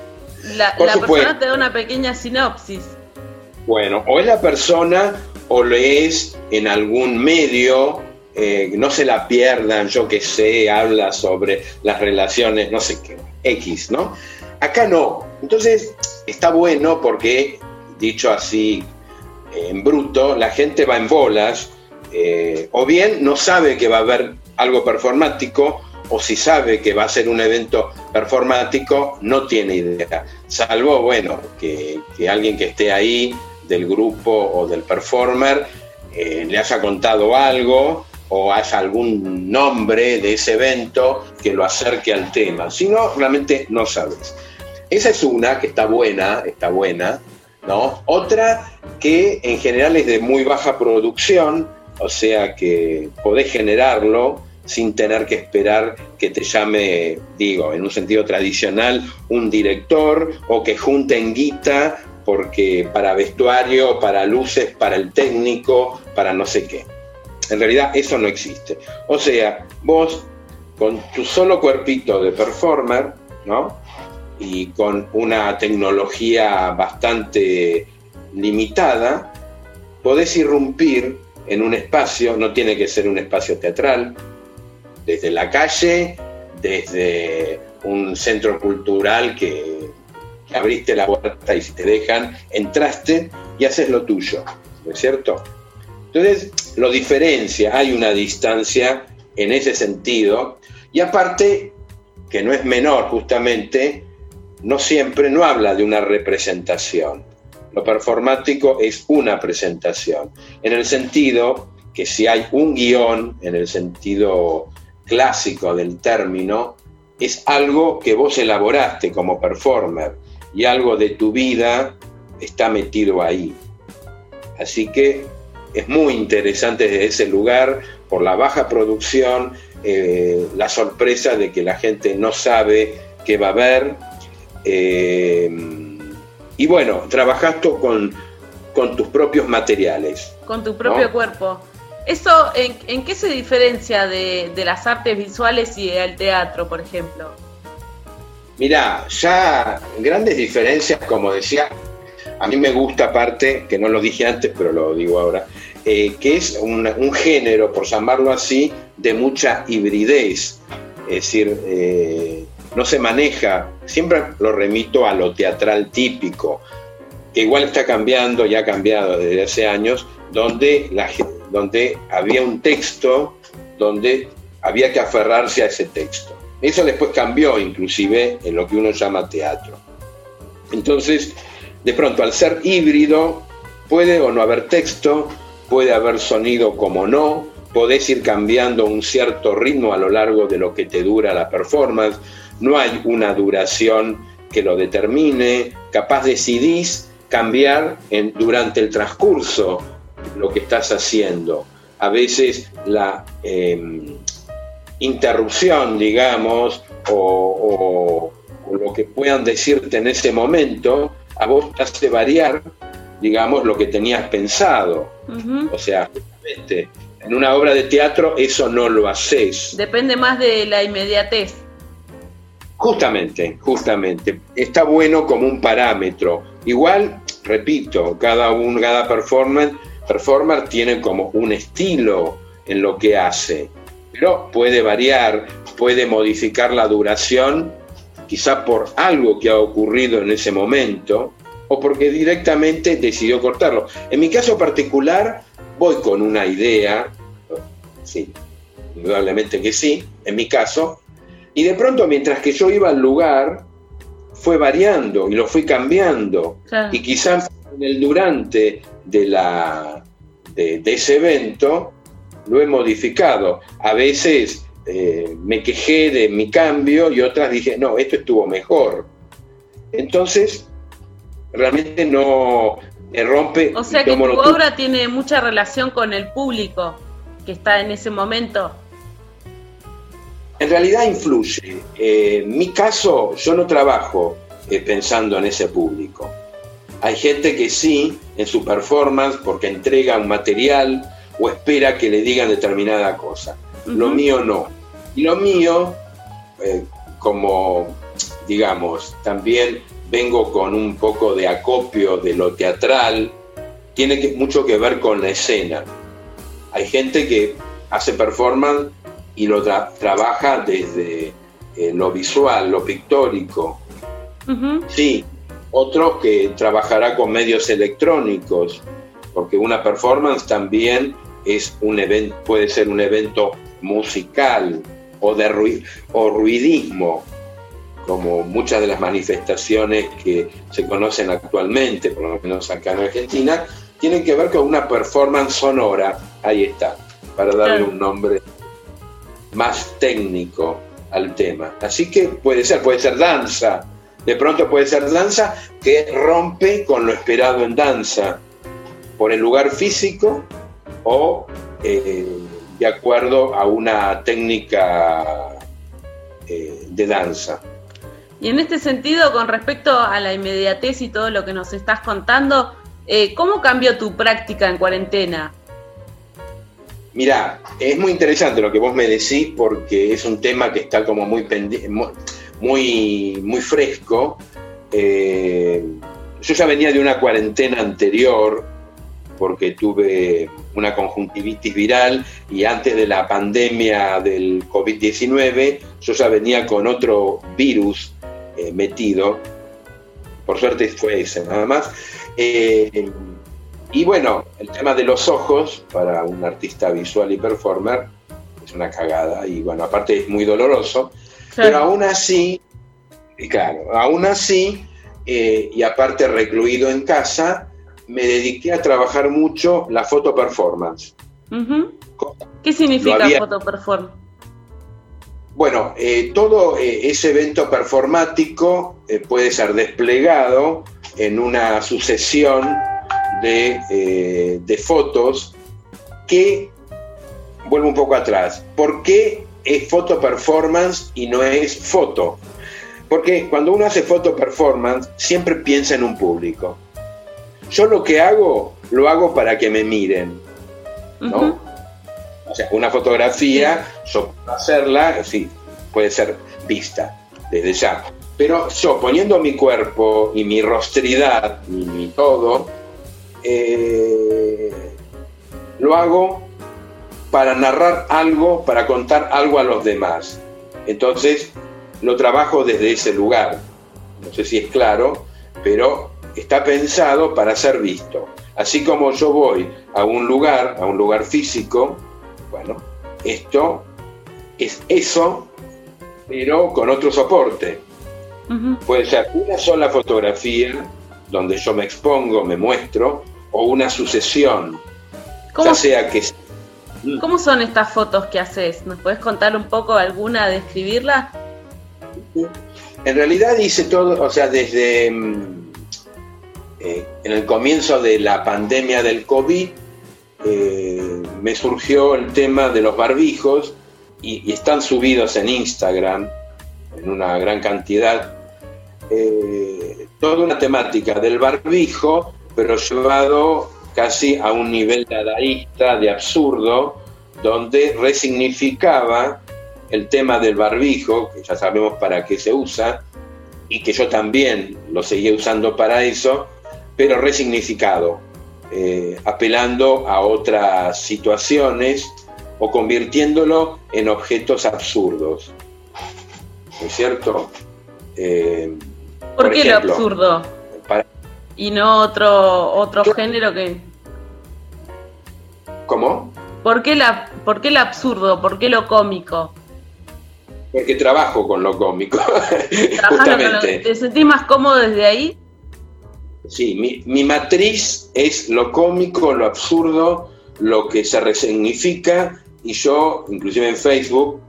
La, la persona te da una pequeña sinopsis. Bueno, o es la persona o lees en algún medio, eh, no se la pierdan, yo que sé, habla sobre las relaciones, no sé qué, X, ¿no? Acá no. Entonces, está bueno porque, dicho así en bruto, la gente va en bolas, eh, o bien no sabe que va a haber algo performático, o si sabe que va a ser un evento performático, no tiene idea. Salvo, bueno, que, que alguien que esté ahí del grupo o del performer eh, le haya contado algo o haya algún nombre de ese evento que lo acerque al tema. Si no, realmente no sabes. Esa es una que está buena, está buena, ¿no? Otra que en general es de muy baja producción, o sea que podés generarlo sin tener que esperar que te llame, digo, en un sentido tradicional, un director o que junten guita porque para vestuario, para luces, para el técnico, para no sé qué. En realidad eso no existe. O sea, vos con tu solo cuerpito de performer, ¿no? Y con una tecnología bastante limitada, podés irrumpir en un espacio, no tiene que ser un espacio teatral, desde la calle, desde un centro cultural que, abriste la puerta y si te dejan, entraste y haces lo tuyo, ¿no es cierto? Entonces, lo diferencia, hay una distancia en ese sentido, y aparte, que no es menor justamente, no siempre, no habla de una representación. Lo performático es una presentación, en el sentido que si hay un guion, en el sentido clásico del término, es algo que vos elaboraste como performer y algo de tu vida está metido ahí. Así que es muy interesante desde ese lugar, por la baja producción, eh, la sorpresa de que la gente no sabe qué va a ver. eh, y bueno, trabajas tú con, con tus propios materiales. Con tu propio ¿No? cuerpo. ¿Eso en, en qué se diferencia de, de las artes visuales y el teatro, por ejemplo? Mirá, ya grandes diferencias, como decía, a mí me gusta aparte, que no lo dije antes, pero lo digo ahora, eh, que es un, género, por llamarlo así, de mucha hibridez. Es decir, eh, no se maneja, siempre lo remito a lo teatral típico, que igual está cambiando y ha cambiado desde hace años, donde, donde había un texto, donde había que aferrarse a ese texto. Eso después cambió inclusive en lo que uno llama teatro. Entonces, de pronto, al ser híbrido, puede o no haber texto, puede haber sonido como no, podés ir cambiando un cierto ritmo a lo largo de lo que te dura la performance, no hay una duración que lo determine, capaz decidís cambiar durante el transcurso lo que estás haciendo. A veces la eh, interrupción, digamos, o lo que puedan decirte en ese momento, a vos te hace variar, digamos, lo que tenías pensado. O sea, justamente, en una obra de teatro eso no lo haces. Depende más de la inmediatez. Justamente, justamente. Está bueno como un parámetro, Igual, repito, cada un, cada performer tiene como un estilo en lo que hace, pero puede variar, puede modificar la duración, quizá por algo que ha ocurrido en ese momento, o porque directamente decidió cortarlo. En mi caso particular, voy con una idea, sí, indudablemente que sí, en mi caso, y de pronto mientras que yo iba al lugar, fue variando y lo fui cambiando. Claro. Y quizás en el durante de, la, de, de ese evento lo he modificado. A veces eh, me quejé de mi cambio y otras dije, no, esto estuvo mejor. Entonces, realmente no me rompe. O sea que tu obra tiene mucha relación con el público que está en ese momento. En realidad influye. Eh, en mi caso, yo no trabajo eh, pensando en ese público. Hay gente que sí, en su performance, porque entrega un material o espera que le digan determinada cosa. Lo mío no. Y lo mío, eh, como, digamos, también vengo con un poco de acopio de lo teatral, tiene que- mucho que ver con la escena. Hay gente que hace performance y lo tra- trabaja desde eh, lo visual, lo pictórico. Sí, otro que trabajará con medios electrónicos, porque una performance también es un evento, puede ser un evento musical o de o ruidismo, como muchas de las manifestaciones que se conocen actualmente, por lo menos acá en Argentina, tienen que ver con una performance sonora. Ahí está, para darle un nombre más técnico al tema. Así que puede ser, puede ser danza. De pronto puede ser danza que rompe con lo esperado en danza, por el lugar físico o eh, de acuerdo a una técnica eh, de danza. Y en este sentido, con respecto a la inmediatez y todo lo que nos estás contando, eh, ¿cómo cambió tu práctica en cuarentena? Mirá, es muy interesante lo que vos me decís porque es un tema que está como muy muy, muy fresco. Eh, yo ya venía de una cuarentena anterior porque tuve una conjuntivitis viral y antes de la pandemia del COVID-19 yo ya venía con otro virus eh, metido. Por suerte fue ese nada más. Eh, y bueno, el tema de los ojos para un artista visual y performer es una cagada y bueno, aparte es muy doloroso, pero aún así, y claro, aún así, eh, y aparte recluido en casa, me dediqué a trabajar mucho la foto performance. ¿Qué significa había- foto perform? Bueno, eh, todo eh, ese evento performático eh, puede ser desplegado en una sucesión de, de fotos que, vuelvo un poco atrás, ¿por qué es foto performance y no es foto? Porque cuando uno hace foto performance siempre piensa en un público. Yo lo que hago, lo hago para que me miren, ¿no? O sea, una fotografía, yo puedo hacerla, sí, puede ser vista desde ya. Pero yo poniendo mi cuerpo y mi rostridad y mi todo, eh, lo hago para narrar algo, para contar algo a los demás. Entonces, lo trabajo desde ese lugar. No sé si es claro, pero está pensado para ser visto. Así como yo voy a un lugar, a un lugar físico, bueno, esto es eso, pero con otro soporte. Puede ser una sola fotografía donde yo me expongo, me muestro, o una sucesión, ¿Cómo, ya sea que ¿Cómo son estas fotos que haces? ¿Nos puedes contar un poco alguna, describirla? En realidad hice todo, o sea, desde mm, eh, en el comienzo de la pandemia del COVID, eh, me surgió el tema de los barbijos y, están subidos en Instagram en una gran cantidad. eh, toda una temática del barbijo, pero llevado casi a un nivel dadaísta, de absurdo, donde resignificaba el tema del barbijo, que ya sabemos para qué se usa, y que yo también lo seguía usando para eso, pero resignificado, eh, apelando a otras situaciones o convirtiéndolo en objetos absurdos. ¿No es cierto? Eh, ¿Por, por qué ejemplo, lo absurdo? para- Y no otro, otro género que... ¿Cómo? ¿Por qué, la, ¿Por qué el absurdo? ¿Por qué lo cómico? Porque trabajo con lo cómico, ¿Trabajando con lo- justamente. ¿Te sentís más cómodo desde ahí? Sí, mi, mi matriz es lo cómico, lo absurdo, lo que se resignifica y yo, inclusive en Facebook,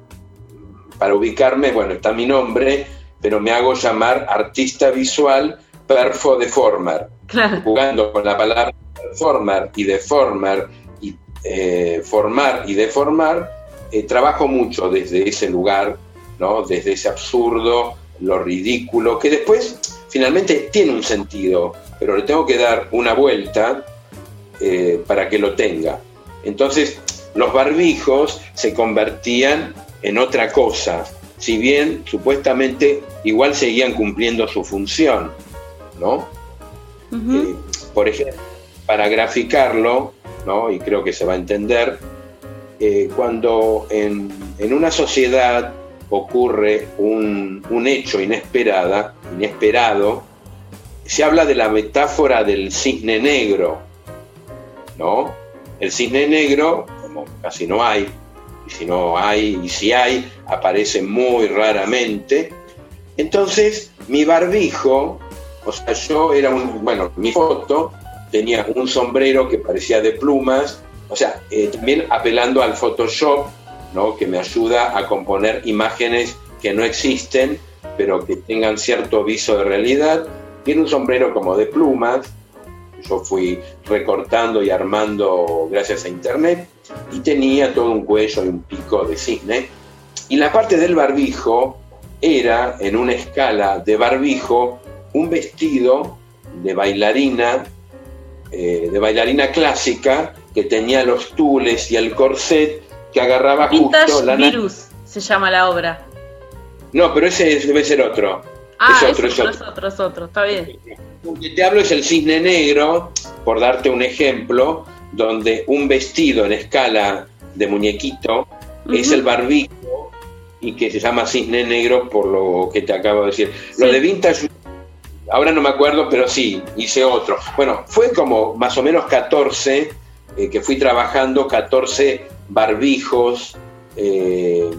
para ubicarme, bueno, está mi nombre, pero me hago llamar artista visual perfo deformer, Claro. jugando con la palabra performer y deformer y eh, formar y deformar, eh, trabajo mucho desde ese lugar, ¿no? Desde ese absurdo, lo ridículo, que después finalmente tiene un sentido, pero le tengo que dar una vuelta eh, para que lo tenga. Entonces, los barbijos se convertían en otra cosa, si bien supuestamente igual seguían cumpliendo su función, ¿no? Eh, por ejemplo, para graficarlo, ¿no? y creo que se va a entender, eh, cuando en, en una sociedad ocurre un, un hecho inesperada, inesperado, se habla de la metáfora del cisne negro, ¿no? El cisne negro, como casi no hay, y si no hay, y si hay, aparece muy raramente. Entonces, mi barbijo, o sea, yo era un, bueno, mi foto tenía un sombrero que parecía de plumas, o sea, eh, también apelando al Photoshop, ¿no? que me ayuda a componer imágenes que no existen, pero que tengan cierto viso de realidad. Tiene un sombrero como de plumas, yo fui recortando y armando gracias a internet, y tenía todo un cuello y un pico de cisne. Y la parte del barbijo era, en una escala de barbijo, un vestido de bailarina, eh, de bailarina clásica, que tenía los tules y el corset que agarraba Vintage justo la Virus se llama la obra. No, pero ese debe ser otro. Ah, es es otro, es otro, otro. es otro, es otro, está bien. El que te hablo es el cisne negro, por darte un ejemplo, donde un vestido en escala de muñequito es el barbijo y que se llama cisne negro por lo que te acabo de decir. Lo de vintage, ahora no me acuerdo, pero sí, hice otro. Bueno, fue como más o menos 14 eh, que fui trabajando, 14 barbijos, eh,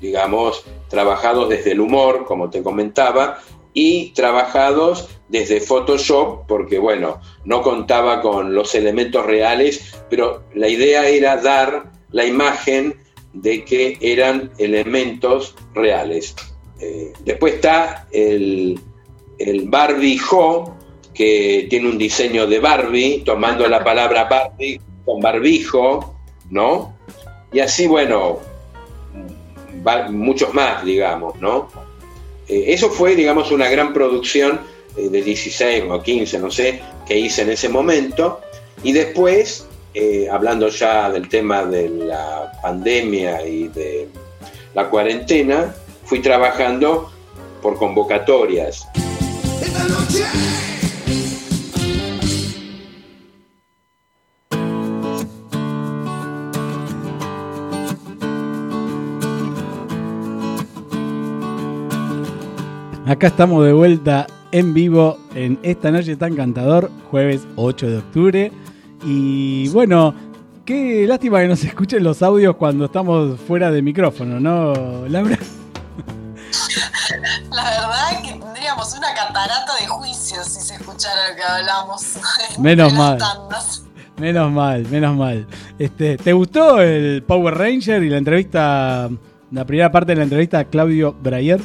digamos, trabajados desde el humor, como te comentaba, y trabajados desde Photoshop, porque bueno, no contaba con los elementos reales, pero la idea era dar la imagen de que eran elementos reales. Eh, después está el, el Barbie Jo, que tiene un diseño de Barbie, tomando la palabra Barbie con barbijo, ¿no? Y así, bueno, muchos más, digamos, ¿no? Eh, eso fue, digamos, una gran producción eh, de 16 o 15, no sé, que hice en ese momento. Y después, eh, hablando ya del tema de la pandemia y de la cuarentena, fui trabajando por convocatorias. Noche Acá estamos de vuelta en vivo en esta noche tan cantador, jueves 8 de octubre. Y bueno, qué lástima que no se escuchen los audios cuando estamos fuera de micrófono, ¿no, Laura? La verdad que tendríamos una catarata de juicios si se escuchara lo que hablamos. Menos en mal. tandas. Menos mal, menos mal. Este, ¿Te gustó el Power Ranger y la entrevista, la primera parte de la entrevista a Claudio Breyer?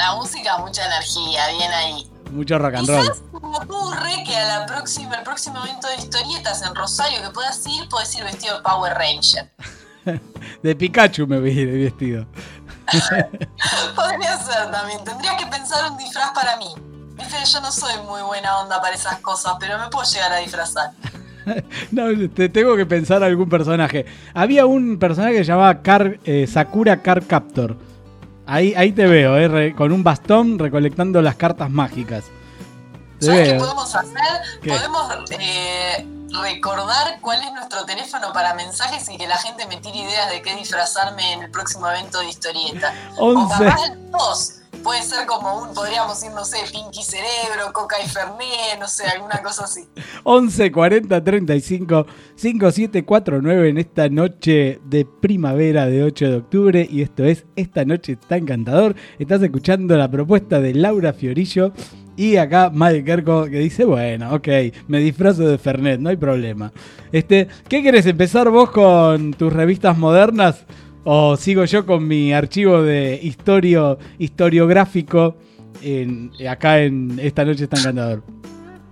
La música, mucha energía, bien ahí. Mucho rock and roll. Quizás me ocurre que a la próxima, el próximo evento de historietas en Rosario que puedas ir, puedes ir vestido de Power Ranger. De Pikachu me vi vestido. Podría ser también. Tendrías que pensar un disfraz para mí. Viste, yo no soy muy buena onda para esas cosas, pero me puedo llegar a disfrazar. No, te tengo que pensar algún personaje. Había un personaje que se llamaba Car- eh, Sakura Car Captor. Ahí, ahí te veo, eh, re- con un bastón recolectando las cartas mágicas. Te ¿Sabes qué podemos hacer? ¿Qué? Podemos eh, recordar cuál es nuestro teléfono para mensajes y que la gente me tire ideas de qué disfrazarme en el próximo evento de historieta. O 11. capaz dos. Puede ser como un, podríamos ir, no sé, Pinky Cerebro, Coca y Fernet, no sé, alguna cosa así. 11 40 35 5749 en esta noche de primavera de 8 de octubre y esto es Esta noche está encantador. Estás escuchando la propuesta de Laura Fiorillo y acá Madre Kerko que dice, bueno, ok, me disfrazo de Fernet, no hay problema. Este, ¿qué querés empezar vos con tus revistas modernas o sigo yo con mi archivo de historio historiográfico en, acá en Esta noche está encantador?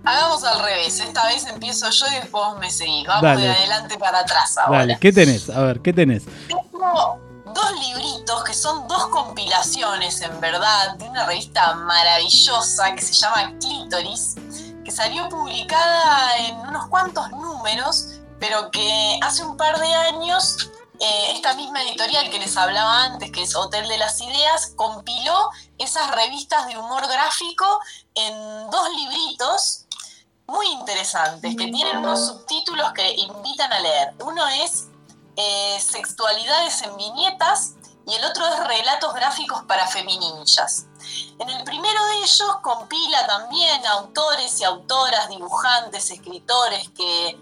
Hagamos al revés, esta vez empiezo yo y después me seguís. Vamos Dale. de adelante para atrás ahora. Dale, ¿qué tenés? A ver, ¿qué tenés? Tengo dos libritos que son dos compilaciones, en verdad, de una revista maravillosa que se llama Clítoris, que salió publicada en unos cuantos números, pero que hace un par de años eh, esta misma editorial que les hablaba antes, que es Hotel de las Ideas, compiló esas revistas de humor gráfico en dos libritos muy interesantes, que tienen unos subtítulos que invitan a leer. Uno es eh, Sexualidades en viñetas y el otro es Relatos gráficos para femininjas. En el primero de ellos compila también autores y autoras, dibujantes, escritores que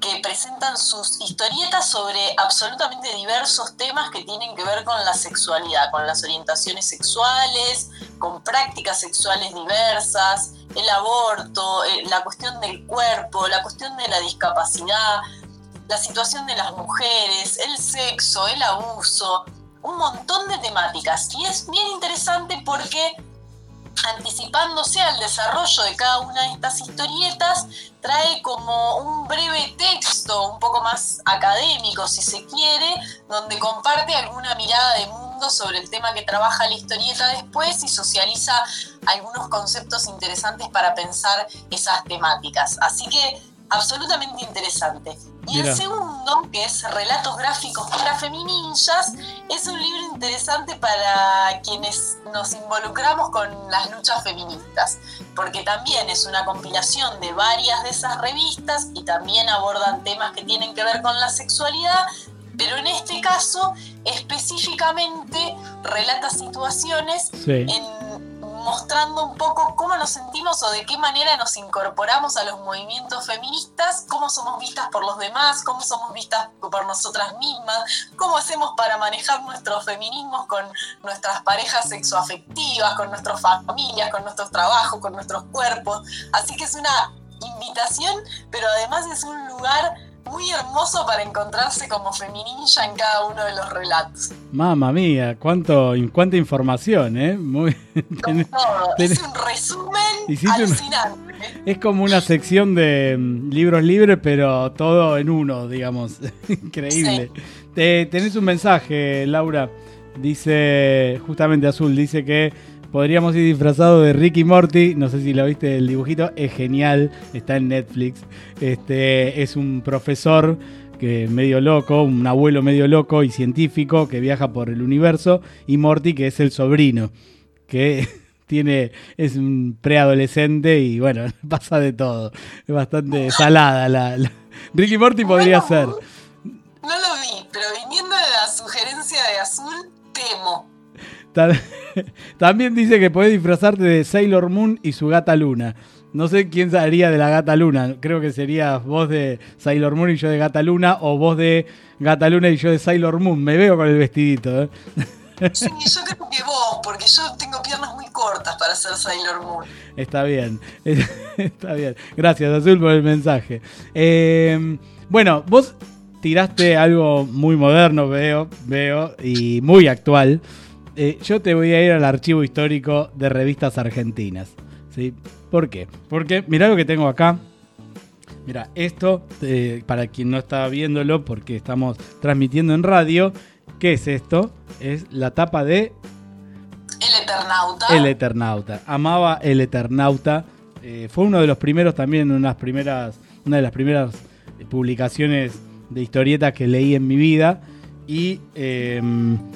que presentan sus historietas sobre absolutamente diversos temas que tienen que ver con la sexualidad, con las orientaciones sexuales, con prácticas sexuales diversas, el aborto, eh, la cuestión del cuerpo, la cuestión de la discapacidad, la situación de las mujeres, el sexo, el abuso, un montón de temáticas. Y es bien interesante porque anticipándose al desarrollo de cada una de estas historietas, trae como un breve texto, un poco más académico si se quiere, donde comparte alguna mirada de mundo sobre el tema que trabaja la historieta después y socializa algunos conceptos interesantes para pensar esas temáticas. Así que absolutamente interesante. Y Mira. el segundo, que es Relatos Gráficos para Femininjas, es un libro interesante para quienes nos involucramos con las luchas feministas, porque también es una compilación de varias de esas revistas y también abordan temas que tienen que ver con la sexualidad, pero en este caso específicamente relata situaciones Sí. en mostrando un poco cómo nos sentimos o de qué manera nos incorporamos a los movimientos feministas, cómo somos vistas por los demás, cómo somos vistas por nosotras mismas, cómo hacemos para manejar nuestros feminismos con nuestras parejas sexoafectivas, con nuestras familias, con nuestros trabajos, con nuestros cuerpos. Así que es una invitación, pero además es un lugar muy hermoso para encontrarse como femininja en cada uno de los relatos. Mamma mía, cuánto, cuánta información, ¿eh? Muy, Todo. Hice un resumen un- alucinante. es como una sección de mm, libros libres, pero todo en uno, digamos. Increíble. Te- tenés un mensaje, Laura. Dice, justamente Azul, dice que podríamos ir disfrazados de Ricky Morty. No sé si lo viste el dibujito. Es genial, está en Netflix. Este es un profesor que medio loco, un abuelo medio loco y científico que viaja por el universo. Y Morty, que es el sobrino, que tiene, es un preadolescente y bueno, pasa de todo. Es bastante salada la. la- Ricky Morty podría ser. No lo vi, pero viniendo de la sugerencia de Azul, temo. Ta- También dice que podés disfrazarte de Sailor Moon y su gata Luna. No sé quién haría de la gata Luna. Creo que sería vos de Sailor Moon y yo de gata Luna. O vos de gata Luna y yo de Sailor Moon. Me veo con el vestidito. ¿eh? Sí, yo creo que vos, porque yo tengo piernas muy cortas para ser Sailor Moon. Está bien. Está bien. Gracias, Azul, por el mensaje. Eh, bueno, vos tiraste algo muy moderno, veo, veo, y muy actual. Eh, yo te voy a ir al archivo histórico de revistas argentinas. ¿sí? ¿Por qué? Porque mirá lo que tengo acá. Mira, esto, eh, para quien no está viéndolo, porque estamos transmitiendo en radio, ¿qué es esto? Es la tapa de El Eternauta. el Eternauta. Amaba el Eternauta. Eh, fue uno de los primeros también, unas primeras, una de las primeras publicaciones de historietas que leí en mi vida. Y eh,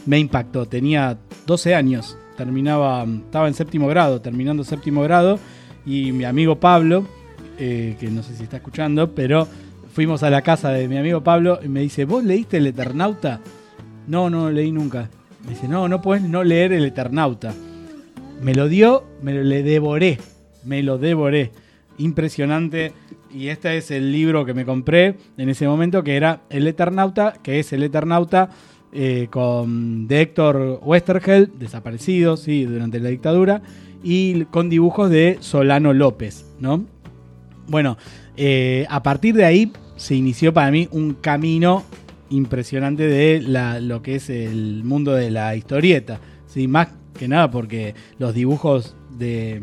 me impactó. Tenía 12 años. Terminaba, estaba en séptimo grado, terminando séptimo grado. y mi amigo Pablo, eh, que no sé si está escuchando, pero fuimos a la casa de mi amigo Pablo y me dice, ¿vos leíste el Eternauta? No, no lo leí nunca. Me dice, no, no puedes no leer el Eternauta. Me lo dio, me lo le devoré, me lo devoré. Impresionante. Y este es el libro que me compré en ese momento, que era El Eternauta, que es el Eternauta eh, con, de Héctor Westergel, desaparecido, sí, durante la dictadura, y con dibujos de Solano López, ¿no? Bueno, eh, a partir de ahí se inició para mí un camino impresionante de lo que es el mundo de la historieta. ¿sí? Más que nada porque los dibujos de,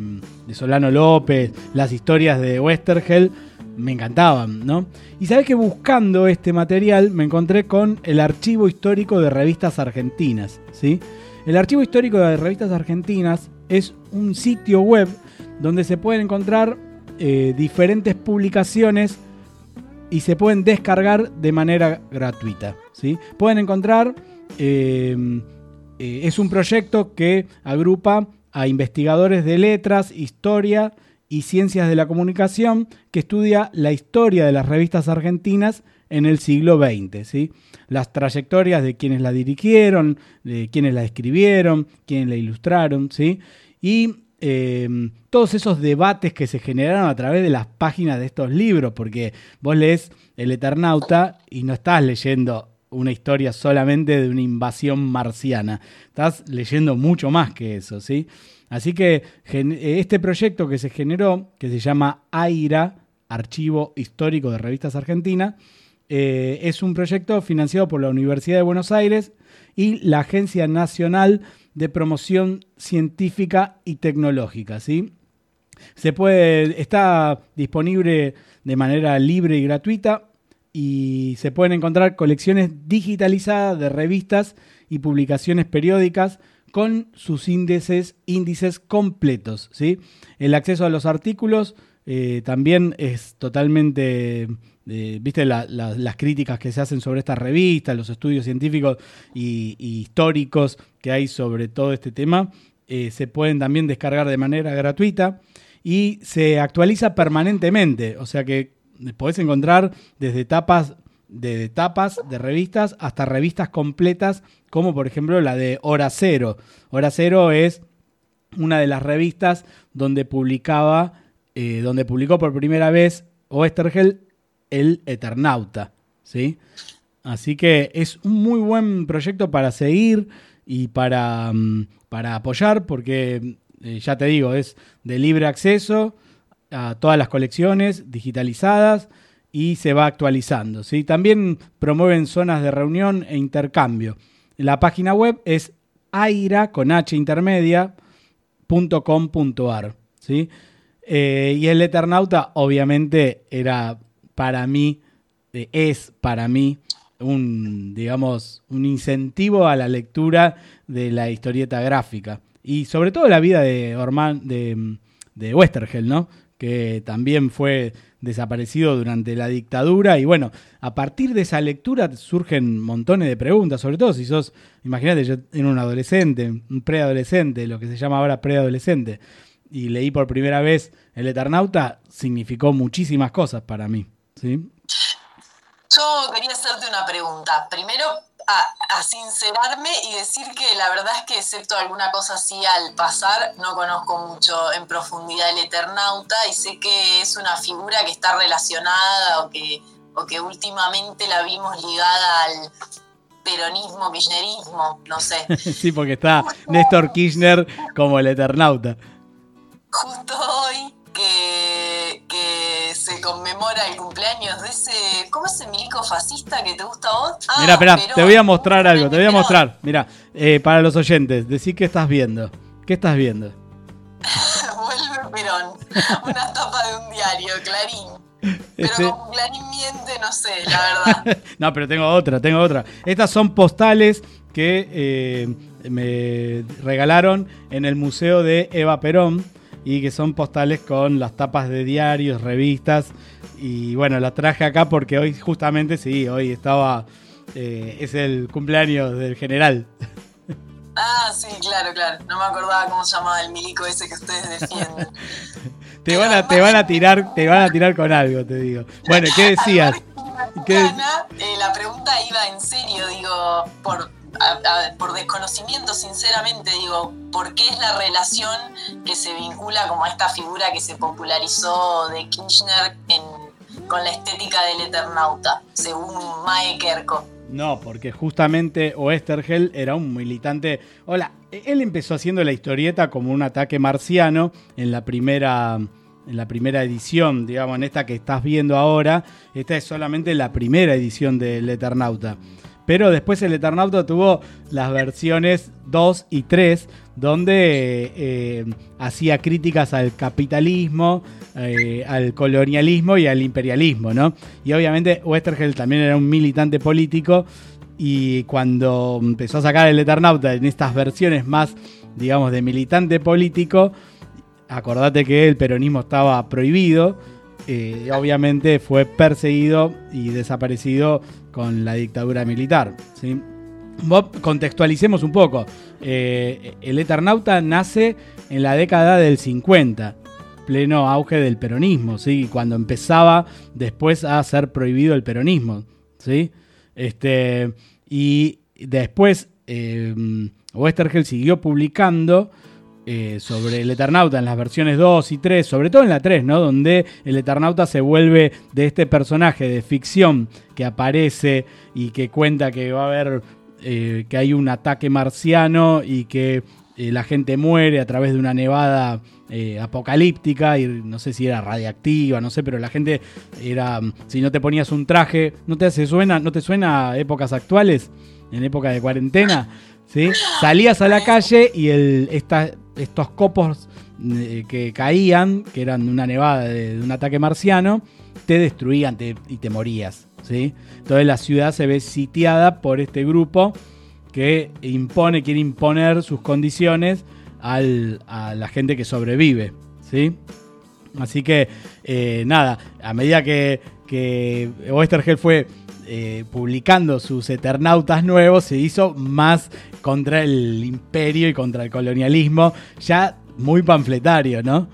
de Solano López, las historias de Westergel, me encantaban, ¿no? Y sabes que buscando este material me encontré con el archivo histórico de revistas argentinas, ¿sí? El archivo histórico de revistas argentinas es un sitio web donde se pueden encontrar eh, diferentes publicaciones y se pueden descargar de manera gratuita. ¿sí? Pueden encontrar, eh, eh, es un proyecto que agrupa a investigadores de letras, historia y ciencias de la comunicación que estudia la historia de las revistas argentinas en el siglo XX. ¿sí? Las trayectorias de quienes la dirigieron, de quienes la escribieron, quienes la ilustraron, ¿sí? y eh, todos esos debates que se generaron a través de las páginas de estos libros, porque vos lees El Eternauta y no estás leyendo una historia solamente de una invasión marciana, estás leyendo mucho más que eso, ¿sí? Así que eh, este proyecto que se generó, que se llama AIRA, Archivo Histórico de Revistas Argentinas, eh, es un proyecto financiado por la Universidad de Buenos Aires y la Agencia Nacional de Promoción Científica y Tecnológica, ¿sí? Se puede, está disponible de manera libre y gratuita y se pueden encontrar colecciones digitalizadas de revistas y publicaciones periódicas con sus índices, índices completos. ¿sí? El acceso a los artículos eh, también es totalmente, eh, viste la- la- las críticas que se hacen sobre estas revistas, los estudios científicos y, históricos que hay sobre todo este tema, eh, se pueden también descargar de manera gratuita y se actualiza permanentemente, o sea que podés encontrar desde tapas de tapas de revistas hasta revistas completas, como por ejemplo la de Hora Cero. Hora Cero es una de las revistas donde publicaba, eh, donde publicó por primera vez Oestergel el Eternauta, ¿sí? Así que es un muy buen proyecto para seguir y para, mm, para apoyar, porque eh, ya te digo, es de libre acceso a todas las colecciones digitalizadas y se va actualizando. ¿sí? También promueven zonas de reunión e intercambio. La página web es aira con h intermedia .com.ar, ¿sí? Eh, y el Eternauta obviamente era para mí, eh, es para mí un, digamos, un incentivo a la lectura de la historieta gráfica. Y sobre todo la vida de Orman, de, de Westergel, ¿no? Que también fue desaparecido durante la dictadura. Y bueno, a partir de esa lectura surgen montones de preguntas, sobre todo si sos, imagínate, yo era un adolescente, un preadolescente, lo que se llama ahora preadolescente, y leí por primera vez El Eternauta, significó muchísimas cosas para mí. ¿sí? Yo quería hacerte una pregunta. Primero, a, a sincerarme y decir que la verdad es que, excepto alguna cosa así al pasar, no conozco mucho en profundidad el Eternauta y sé que es una figura que está relacionada o que, o que últimamente la vimos ligada al peronismo, kirchnerismo, no sé. sí, porque está Néstor Kirchner como el Eternauta. Justo hoy que, que se conmemora el cumpleaños de ese. ¿Cómo es ese milico fascista que te gusta a vos? Ah, Mira, espera, te voy a mostrar algo, te voy a mostrar. Mira, eh, para los oyentes, decí qué estás viendo. ¿Qué estás viendo? Vuelve Perón. Una tapa de un diario, Clarín. Pero Este- como Clarín miente, no sé, la verdad. no, pero tengo otra, tengo otra. Estas son postales que eh, me regalaron en el Museo de Eva Perón y que son postales con las tapas de diarios, revistas. Y bueno, las traje acá porque hoy justamente, sí, hoy estaba... eh, es el cumpleaños del general. Ah, sí, claro, claro. No me acordaba cómo se llamaba el milico ese que ustedes defienden. te van a, te van a tirar, te van a tirar con algo, te digo. Bueno, ¿qué decías? ¿Qué- Ana, eh, la pregunta iba en serio, digo, por, por desconocimiento, sinceramente, digo, ¿por qué es la relación que se vincula como a esta figura que se popularizó de Kirchner con la estética del Eternauta, según Mae Kerko? No, porque justamente Oestergel era un militante. Hola, él empezó haciendo la historieta como un ataque marciano en la primera. En la primera edición, digamos, en esta que estás viendo ahora, esta es solamente la primera edición del Eternauta. Pero después el Eternauta tuvo las versiones 2 y 3, donde eh, hacía críticas al capitalismo, eh, al colonialismo y al imperialismo, ¿no? Y obviamente Westergel también era un militante político y cuando empezó a sacar el Eternauta en estas versiones más, digamos, de militante político, acordate que el peronismo estaba prohibido, eh, obviamente fue perseguido y desaparecido con la dictadura militar. ¿sí? Contextualicemos un poco. Eh, el Eternauta nace en la década del 50, pleno auge del peronismo, ¿sí? cuando empezaba después a ser prohibido el peronismo. ¿sí? Este, y después eh, Westergel siguió publicando eh, sobre el Eternauta en las versiones 2 y 3, sobre todo en la 3, ¿no? Donde el Eternauta se vuelve de este personaje de ficción que aparece y que cuenta que va a haber, eh, que hay un ataque marciano y que eh, la gente muere a través de una nevada apocalíptica y no sé si era radiactiva, no sé, pero la gente era, si no te ponías un traje, ¿no te hace suena, no te suena a épocas actuales? En época de cuarentena, ¿sí? Salías a la calle y el, esta- estos copos eh, que caían, que eran una nevada de, un ataque marciano, te destruían y te morías, ¿sí? Entonces la ciudad se ve sitiada por este grupo que impone, quiere imponer sus condiciones al- a la gente que sobrevive, ¿sí? Así que, eh, nada, a medida que, que Westergel fue eh, publicando sus Eternautas nuevos, se hizo más contra el imperio y contra el colonialismo, ya muy panfletario, ¿no?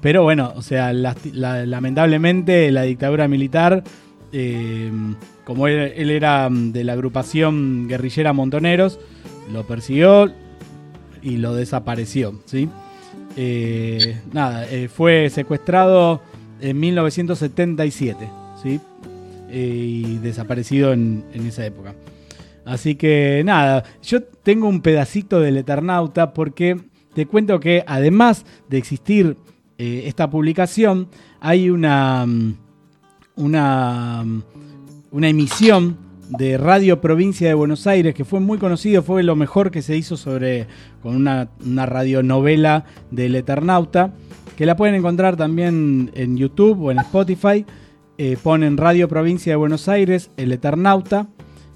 Pero bueno, o sea, lamentablemente la dictadura militar, eh, como él, era mm, de la agrupación guerrillera Montoneros, lo persiguió y lo desapareció, ¿sí? Eh, nada, fue secuestrado en 1977, ¿sí? Eh, y desaparecido en, esa época. Así que nada, yo tengo un pedacito del Eternauta porque te cuento que además de existir eh, esta publicación, hay una, mm, mm, una emisión de Radio Provincia de Buenos Aires que fue muy conocido, fue lo mejor que se hizo sobre con una, una radionovela del Eternauta, que la pueden encontrar también en YouTube o en Spotify. Eh, ponen Radio Provincia de Buenos Aires, El Eternauta,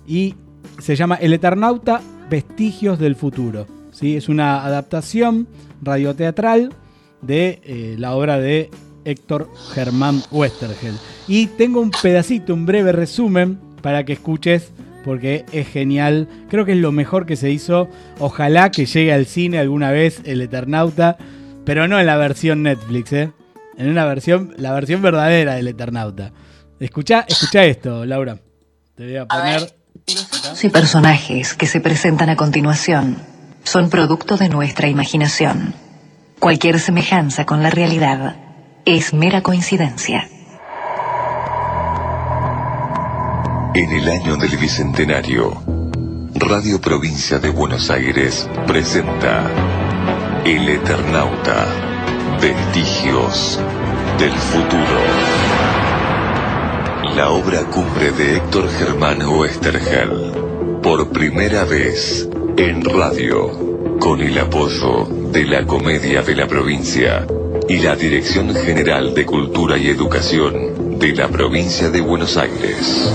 y se llama El Eternauta, Vestigios del Futuro. ¿sí? Es una adaptación radioteatral de eh, la obra de Héctor Germán Westergel. Y tengo un pedacito, un breve resumen para que escuches, porque es genial. Creo que es lo mejor que se hizo. Ojalá que llegue al cine alguna vez el Eternauta, pero no en la versión Netflix, ¿eh? En una versión, la versión verdadera del Eternauta. Escucha, escucha esto, Laura. Te voy a poner. y personajes que se presentan a continuación son producto de nuestra imaginación. Cualquier semejanza con la realidad es mera coincidencia. En el año del Bicentenario, Radio Provincia de Buenos Aires presenta El Eternauta, Vestigios del Futuro. La obra cumbre de Héctor Germán Oestergel, por primera vez en radio, con el apoyo de la Comedia de la Provincia y la Dirección General de Cultura y Educación de la Provincia de Buenos Aires.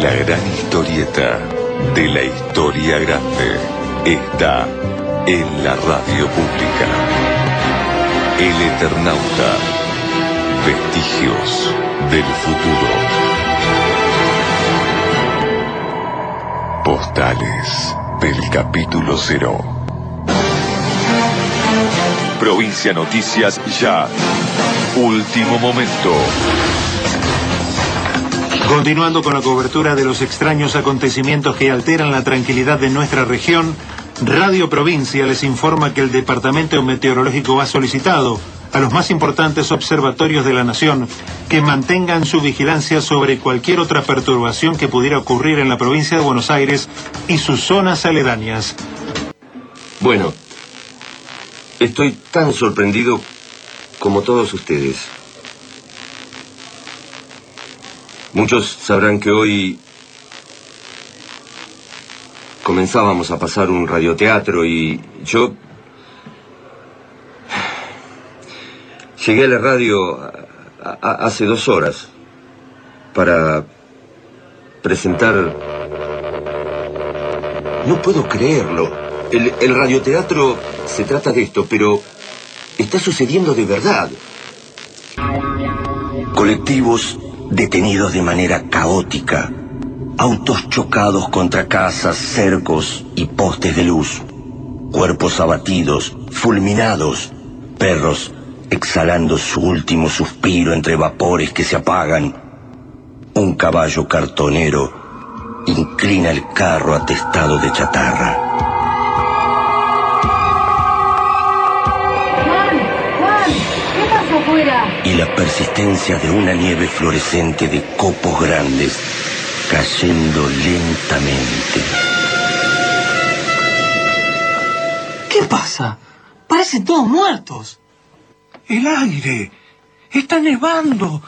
La gran historieta de la historia grande está en la radio pública. El Eternauta. Vestigios del futuro. Postales del capítulo cero. Provincia Noticias Ya. Último momento. Continuando con la cobertura de los extraños acontecimientos que alteran la tranquilidad de nuestra región, Radio Provincia les informa que el Departamento Meteorológico ha solicitado a los más importantes observatorios de la nación que mantengan su vigilancia sobre cualquier otra perturbación que pudiera ocurrir en la provincia de Buenos Aires y sus zonas aledañas. Bueno, estoy tan sorprendido como todos ustedes. Muchos sabrán que hoy comenzábamos a pasar un radioteatro y yo llegué a la radio hace dos horas para presentar... No puedo creerlo. El radioteatro se trata de esto, pero está sucediendo de verdad. Colectivos detenidos de manera caótica. Autos chocados contra casas, cercos y postes de luz. Cuerpos abatidos, fulminados. Perros exhalando su último suspiro entre vapores que se apagan. Un caballo cartonero inclina el carro atestado de chatarra. Juan, Juan, ¿qué pasa afuera? y la persistencia de una nieve fluorescente de copos grandes cayendo lentamente. ¿Qué pasa? Parecen todos muertos. El aire. Está nevando.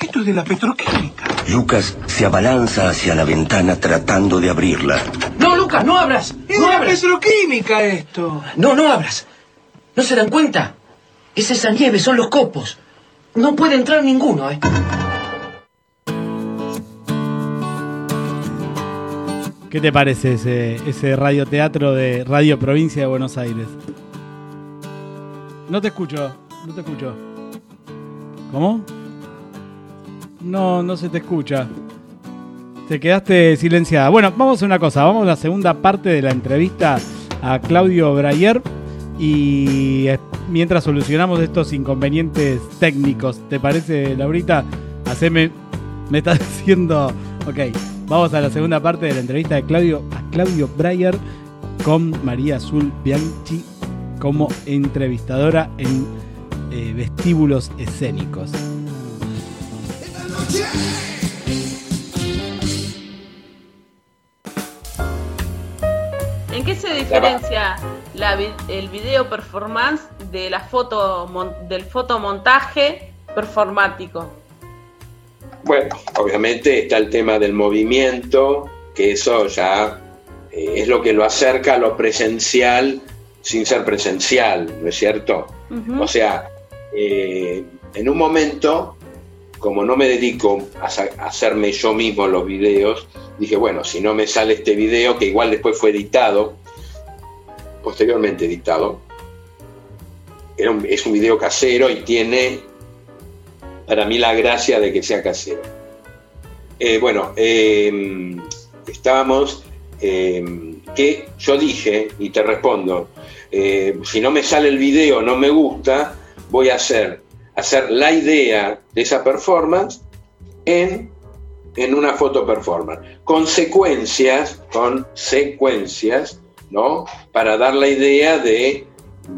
Esto es de la petroquímica. Lucas se abalanza hacia la ventana tratando de abrirla. No, Lucas, no abras. Es No de la petroquímica esto. No, no abras. ¿No se dan cuenta? Es esa nieve, son los copos. No puede entrar ninguno, ¿eh? ¿Qué te parece ese, ese radioteatro de Radio Provincia de Buenos Aires? No te escucho, no te escucho. ¿Cómo? No, no se te escucha. Te quedaste silenciada. Bueno, vamos a una cosa. Vamos a la segunda parte de la entrevista a Claudio Brayer. Y eh, mientras solucionamos estos inconvenientes técnicos, ¿te parece, Laurita? Haceme. Me está diciendo. Ok, vamos a la segunda parte de la entrevista de Claudio a Claudio Breyer con María Azul Bianchi como entrevistadora en eh, vestíbulos escénicos. ¿En qué se diferencia el video performance de la foto del fotomontaje performático? Bueno, obviamente está el tema del movimiento, que eso ya eh, es lo que lo acerca a lo presencial sin ser presencial, ¿no es cierto? O sea, eh, en un momento, como no me dedico a, hacerme yo mismo los videos, dije, bueno, si no me sale este video, que igual después fue editado, posteriormente editado, era un- es un video casero y tiene para mí la gracia de que sea casero. Eh, bueno, eh, estábamos, eh, que yo dije, y te respondo, eh, si no me sale el video, no me gusta, voy a hacer, hacer la idea de esa performance en, en una foto performance, con secuencias, con secuencias, ¿no? Para dar la idea de,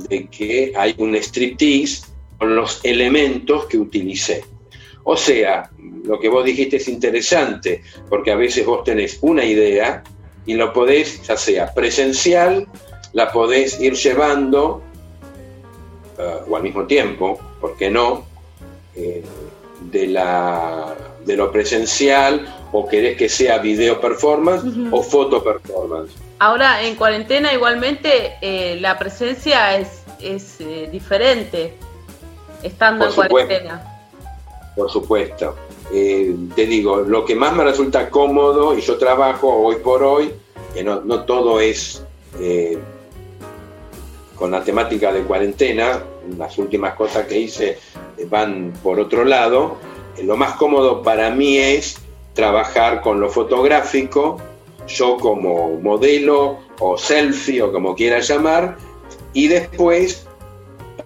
de que hay un striptease con los elementos que utilicé. O sea, lo que vos dijiste es interesante, porque a veces vos tenés una idea y lo podés, ya sea presencial, la podés ir llevando, eh, o al mismo tiempo, ¿por qué no? Eh, de, la, de lo presencial, o querés que sea video performance o foto performance. Ahora, en cuarentena igualmente eh, la presencia es, es eh, diferente estando Por en supuesto. cuarentena. Por supuesto. Eh, te digo, lo que más me resulta cómodo, y yo trabajo hoy por hoy, que no, no todo es eh, con la temática de cuarentena, las últimas cosas que hice van por otro lado, eh, lo más cómodo para mí es trabajar con lo fotográfico, yo como modelo o selfie o como quiera llamar, y después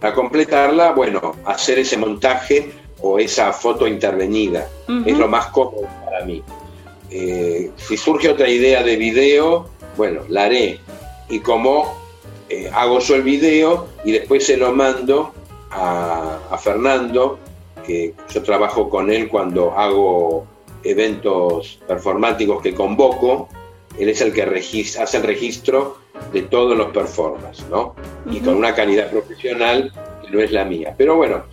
para completarla, bueno, hacer ese montaje o esa foto intervenida. Es lo más cómodo para mí. Eh, si surge otra idea de video, bueno, la haré. Y como eh, hago yo el video y después se lo mando a, a Fernando, que yo trabajo con él cuando hago eventos performáticos que convoco, él es el que regis- hace el registro de todos los performances, ¿no? Y con una calidad profesional que no es la mía. Pero bueno,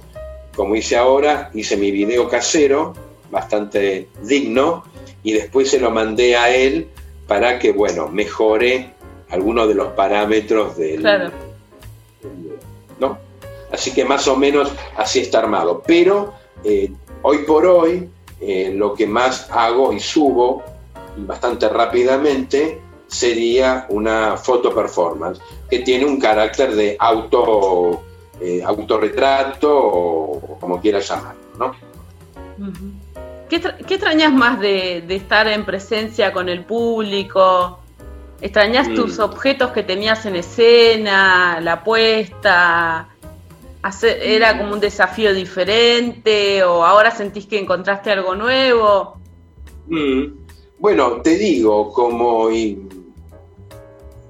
como hice ahora, hice mi video casero, bastante digno, y después se lo mandé a él para que, bueno, mejore algunos de los parámetros del, Claro. ¿no? Así que más o menos así está armado. Pero eh, hoy por hoy eh, lo que más hago y subo y bastante rápidamente sería una foto performance que tiene un carácter de auto eh, autorretrato o como quieras llamarlo, ¿no? ¿Qué, qué extrañas más de, de estar en presencia con el público? ¿Extrañas Mm. tus objetos que tenías en escena, la puesta? Hacer- ¿Era como un desafío diferente o ahora sentís que encontraste algo nuevo? Mm. Bueno, te digo, como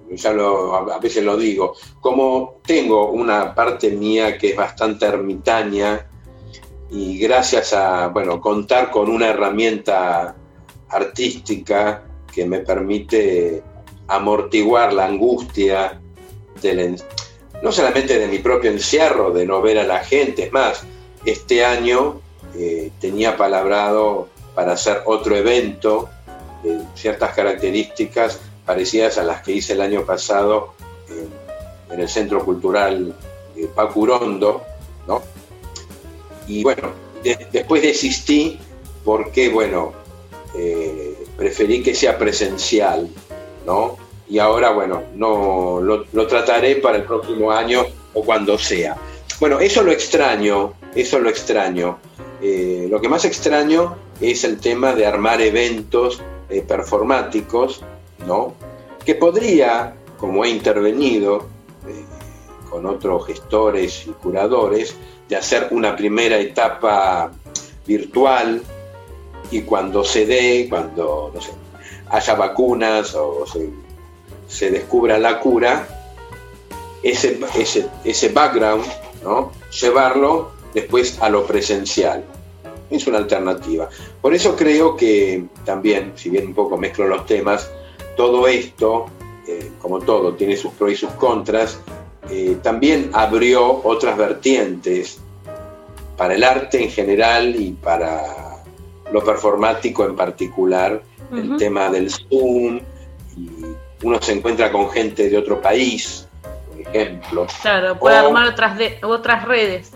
ya a veces lo digo, como tengo una parte mía que es bastante ermitaña y gracias a bueno contar con una herramienta artística que me permite amortiguar la angustia del no solamente de mi propio encierro, de no ver a la gente, es más, este año eh, tenía palabrado para hacer otro evento de ciertas características parecidas a las que hice el año pasado en, el Centro Cultural eh, Pacurondo, ¿no? Y bueno, de- después desistí porque, bueno, eh, preferí que sea presencial, ¿no? Y ahora, bueno, no lo, lo trataré para el próximo año o cuando sea. Bueno, eso lo extraño, eso lo extraño. Eh, lo que más extraño es el tema de armar eventos eh, performáticos, ¿no? Que podría, como he intervenido eh, con otros gestores y curadores, de hacer una primera etapa virtual y cuando se dé, cuando no sé, haya vacunas o se, descubra la cura, ese, ese, ese background, ¿no? llevarlo después a lo presencial. Es una alternativa. Por eso creo que también, si bien un poco mezclo los temas, todo esto, eh, como todo, tiene sus pros y sus contras, eh, también abrió otras vertientes para el arte en general y para lo performático en particular, el tema del Zoom, y uno se encuentra con gente de otro país, por ejemplo. Claro, puede O- armar otras, de- otras redes.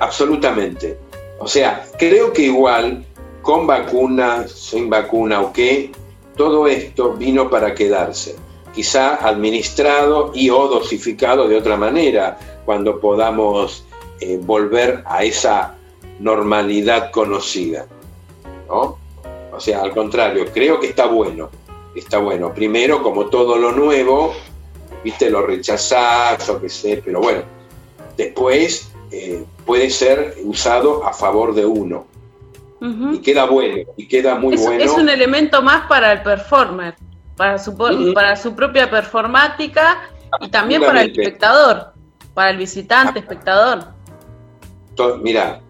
Absolutamente. O sea, creo que igual, con vacuna, sin vacuna o qué, todo esto vino para quedarse. Quizá administrado y o dosificado de otra manera, cuando podamos eh, volver a esa normalidad conocida. ¿no? O sea, al contrario, creo que está bueno. Está bueno. Primero, como todo lo nuevo, viste, lo rechazás o qué sé, pero bueno, después eh, puede ser usado a favor de uno. Y queda bueno, y queda muy es, bueno. es un elemento más para el performer, para su, Ujú. para su propia performática y también para el espectador, para el visitante, espectador. To- Mira,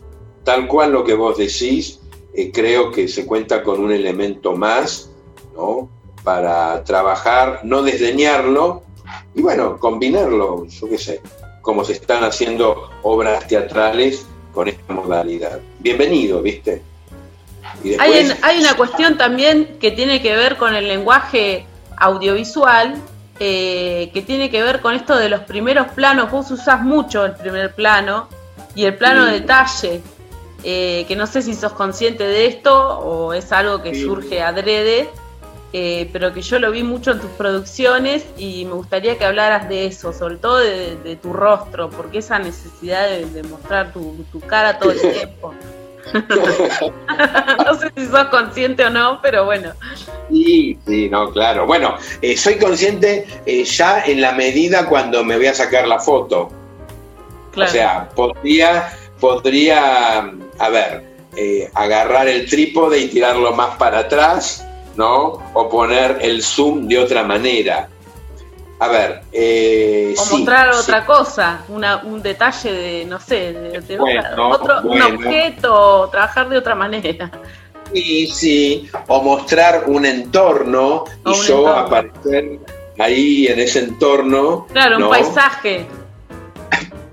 tal cual lo que vos decís, eh, creo que se cuenta con un elemento más, ¿no? Para trabajar, no desdeñarlo y bueno, combinarlo, yo qué sé, como se están haciendo obras teatrales con esta modalidad. Bienvenido, ¿viste? Hay, en- hay una cuestión también que tiene que ver con el lenguaje audiovisual, eh, que tiene que ver con esto de los primeros planos. Vos usás mucho el primer plano y el plano Sí. detalle, eh, que no sé si sos consciente de esto o es algo que Sí. surge adrede, eh, pero que yo lo vi mucho en tus producciones y me gustaría que hablaras de eso, sobre todo de, de tu rostro, porque esa necesidad de, de mostrar tu, tu cara todo el tiempo. no sé si sos consciente o no, pero bueno. Sí, sí, no, claro. Bueno, eh, soy consciente eh, ya en la medida cuando me voy a sacar la foto. Claro. O sea, podría, podría, a ver, eh, agarrar el trípode y tirarlo más para atrás, ¿no? O poner el zoom de otra manera. A ver, eh, O sí, mostrar sí. otra cosa, una, un detalle de, no sé, de, de Bueno, otro, bueno. un objeto, trabajar de otra manera. Sí, sí, o mostrar un entorno y un yo entorno. aparecer ahí en ese entorno. Claro, un paisaje.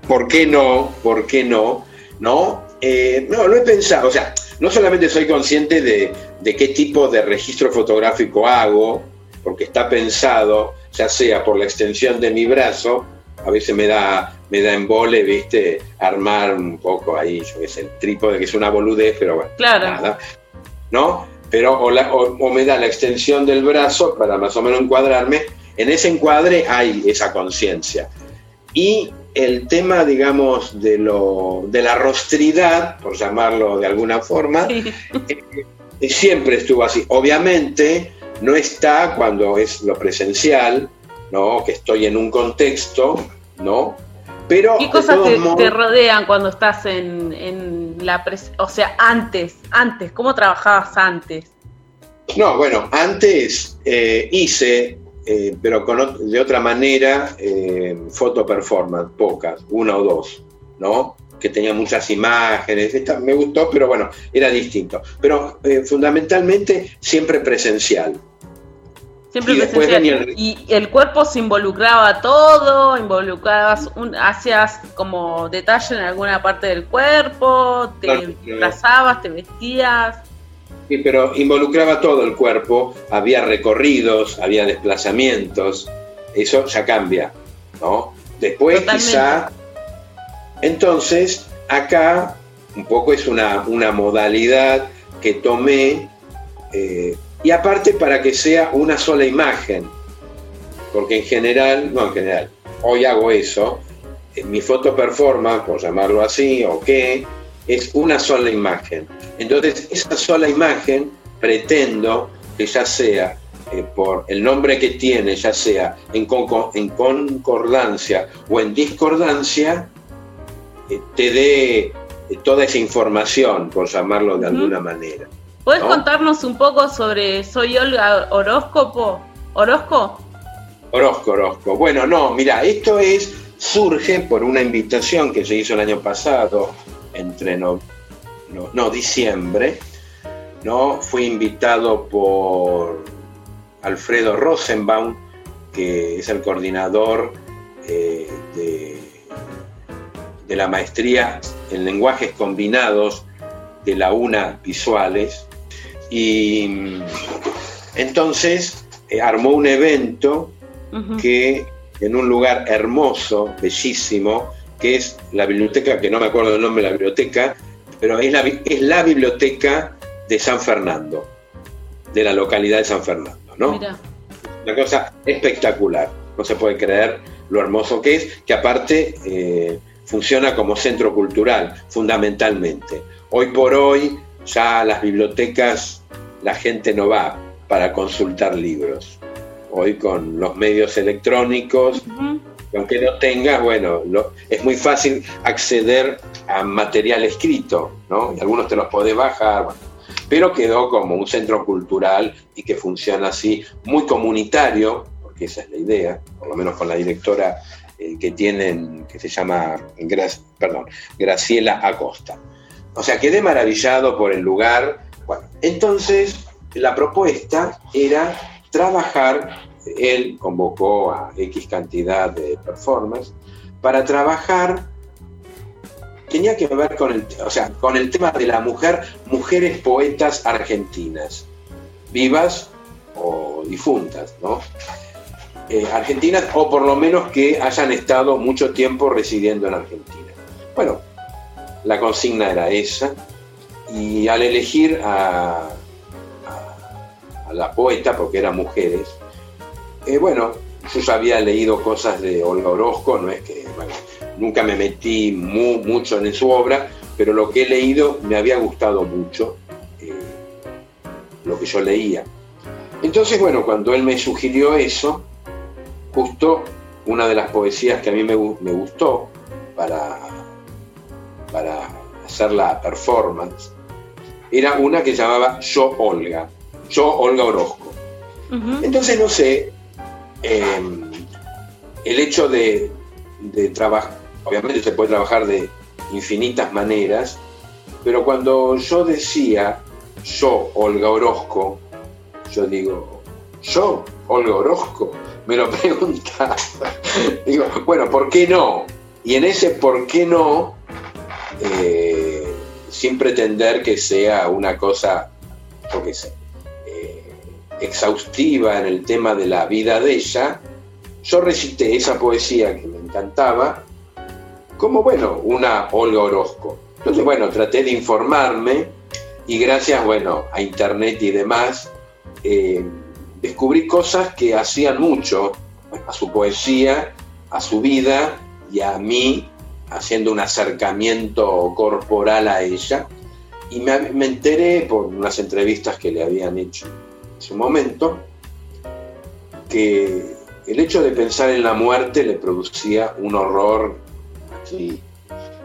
¿Por qué no? ¿Por qué no? ¿No? Eh, no, lo he pensado. O sea, no solamente soy consciente de, de qué tipo de registro fotográfico hago, porque está pensado, ya sea por la extensión de mi brazo, a veces me da, me da embole, viste, armar un poco ahí, yo qué sé, el trípode, que es una boludez, pero bueno, Claro. nada. ¿No? Pero, o, la- o- o me da la extensión del brazo para más o menos encuadrarme. En ese encuadre hay esa conciencia. Y el tema, digamos, de, lo, de la rostridad, por llamarlo de alguna forma, eh, siempre estuvo así. Obviamente no está cuando es lo presencial, ¿no? Que estoy en un contexto, ¿no? Pero ¿Qué cosas te, modos- te rodean cuando estás en, en la pres- o sea, antes, antes, ¿cómo trabajabas antes? No, bueno, antes eh, hice, eh, pero con de otra manera, eh, foto performance, pocas, una o dos, ¿no? Que tenía muchas imágenes, esta me gustó, pero bueno, era distinto. Pero eh, fundamentalmente siempre presencial. Siempre Y presencial. el- Y el cuerpo se involucraba todo, involucrabas, un, hacías como detalle en alguna parte del cuerpo, te disfrazabas, te vestías. Sí, pero involucraba todo el cuerpo, había recorridos, había desplazamientos, eso ya cambia, ¿no? Después Totalmente. quizá, entonces acá un poco es una, una modalidad que tomé, eh, y aparte para que sea una sola imagen, porque en general, no en general, hoy hago eso, en mi foto performance, por llamarlo así, o qué, es una sola imagen. Entonces, esa sola imagen pretendo que ya sea eh, por el nombre que tiene, ya sea en, conco- en concordancia o en discordancia, eh, te dé eh, toda esa información, por llamarlo de alguna manera. ¿Puedes ¿No? contarnos un poco sobre Soy Olga Horóscopo? ¿Orozco? Orozco, Orozco. Bueno, no, mira, esto es, surge por una invitación que se hizo el año pasado, entre no, no, no, diciembre, ¿no? Fui invitado por Alfredo Rosenbaum, que es el coordinador eh, de, de la maestría en lenguajes combinados de la UNA Visuales. Y entonces eh, armó un evento que en un lugar hermoso, bellísimo, que es la biblioteca, que no me acuerdo el nombre de la biblioteca, pero es la, es la biblioteca de San Fernando, de la localidad de San Fernando, ¿no? Mira. Una cosa espectacular, no se puede creer lo hermoso que es, que aparte eh, funciona como centro cultural, fundamentalmente. Hoy por hoy ya las bibliotecas la gente no va para consultar libros. Hoy con los medios electrónicos, aunque no tengas, bueno, lo- es muy fácil acceder a material escrito, ¿no? Y algunos te los podés bajar, bueno. pero quedó como un centro cultural y que funciona así, muy comunitario, porque esa es la idea, por lo menos con la directora eh, que tienen, que se llama Gra- perdón, Graciela Acosta. O sea, quedé maravillado por el lugar. Entonces la propuesta era trabajar, él convocó a X cantidad de performers, para trabajar, tenía que ver con el, o sea, con el tema de la mujer, mujeres poetas argentinas, vivas o difuntas, ¿no? Eh, argentinas o por lo menos que hayan estado mucho tiempo residiendo en Argentina. Bueno, la consigna era esa y al elegir a, la poeta, porque eran mujeres, eh, bueno, yo ya había leído cosas de Olga Orozco, no es que, nunca me metí mu- mucho en su obra, pero lo que he leído me había gustado mucho, eh, lo que yo leía. Entonces, bueno, cuando él me sugirió eso, justo una de las poesías que a mí me, me gustó para, para hacer la performance, era una que llamaba Yo Olga, Yo Olga Orozco. Entonces, no sé, eh, el hecho de, de trabajar, obviamente se puede trabajar de infinitas maneras, pero cuando yo decía yo, Olga Orozco, yo digo, yo, Olga Orozco, me lo pregunta. digo, bueno, ¿por qué no? Y en ese por qué no, eh, sin pretender que sea una cosa, qué eh, exhaustiva en el tema de la vida de ella, yo recité esa poesía que me encantaba como, bueno, una Olga Orozco. Entonces, bueno, traté de informarme y gracias, bueno, a internet y demás, eh, descubrí cosas que hacían mucho a su poesía, a su vida y a mí, haciendo un acercamiento corporal a ella. Y me, me enteré por unas entrevistas que le habían hecho en su momento, que el hecho de pensar en la muerte le producía un horror,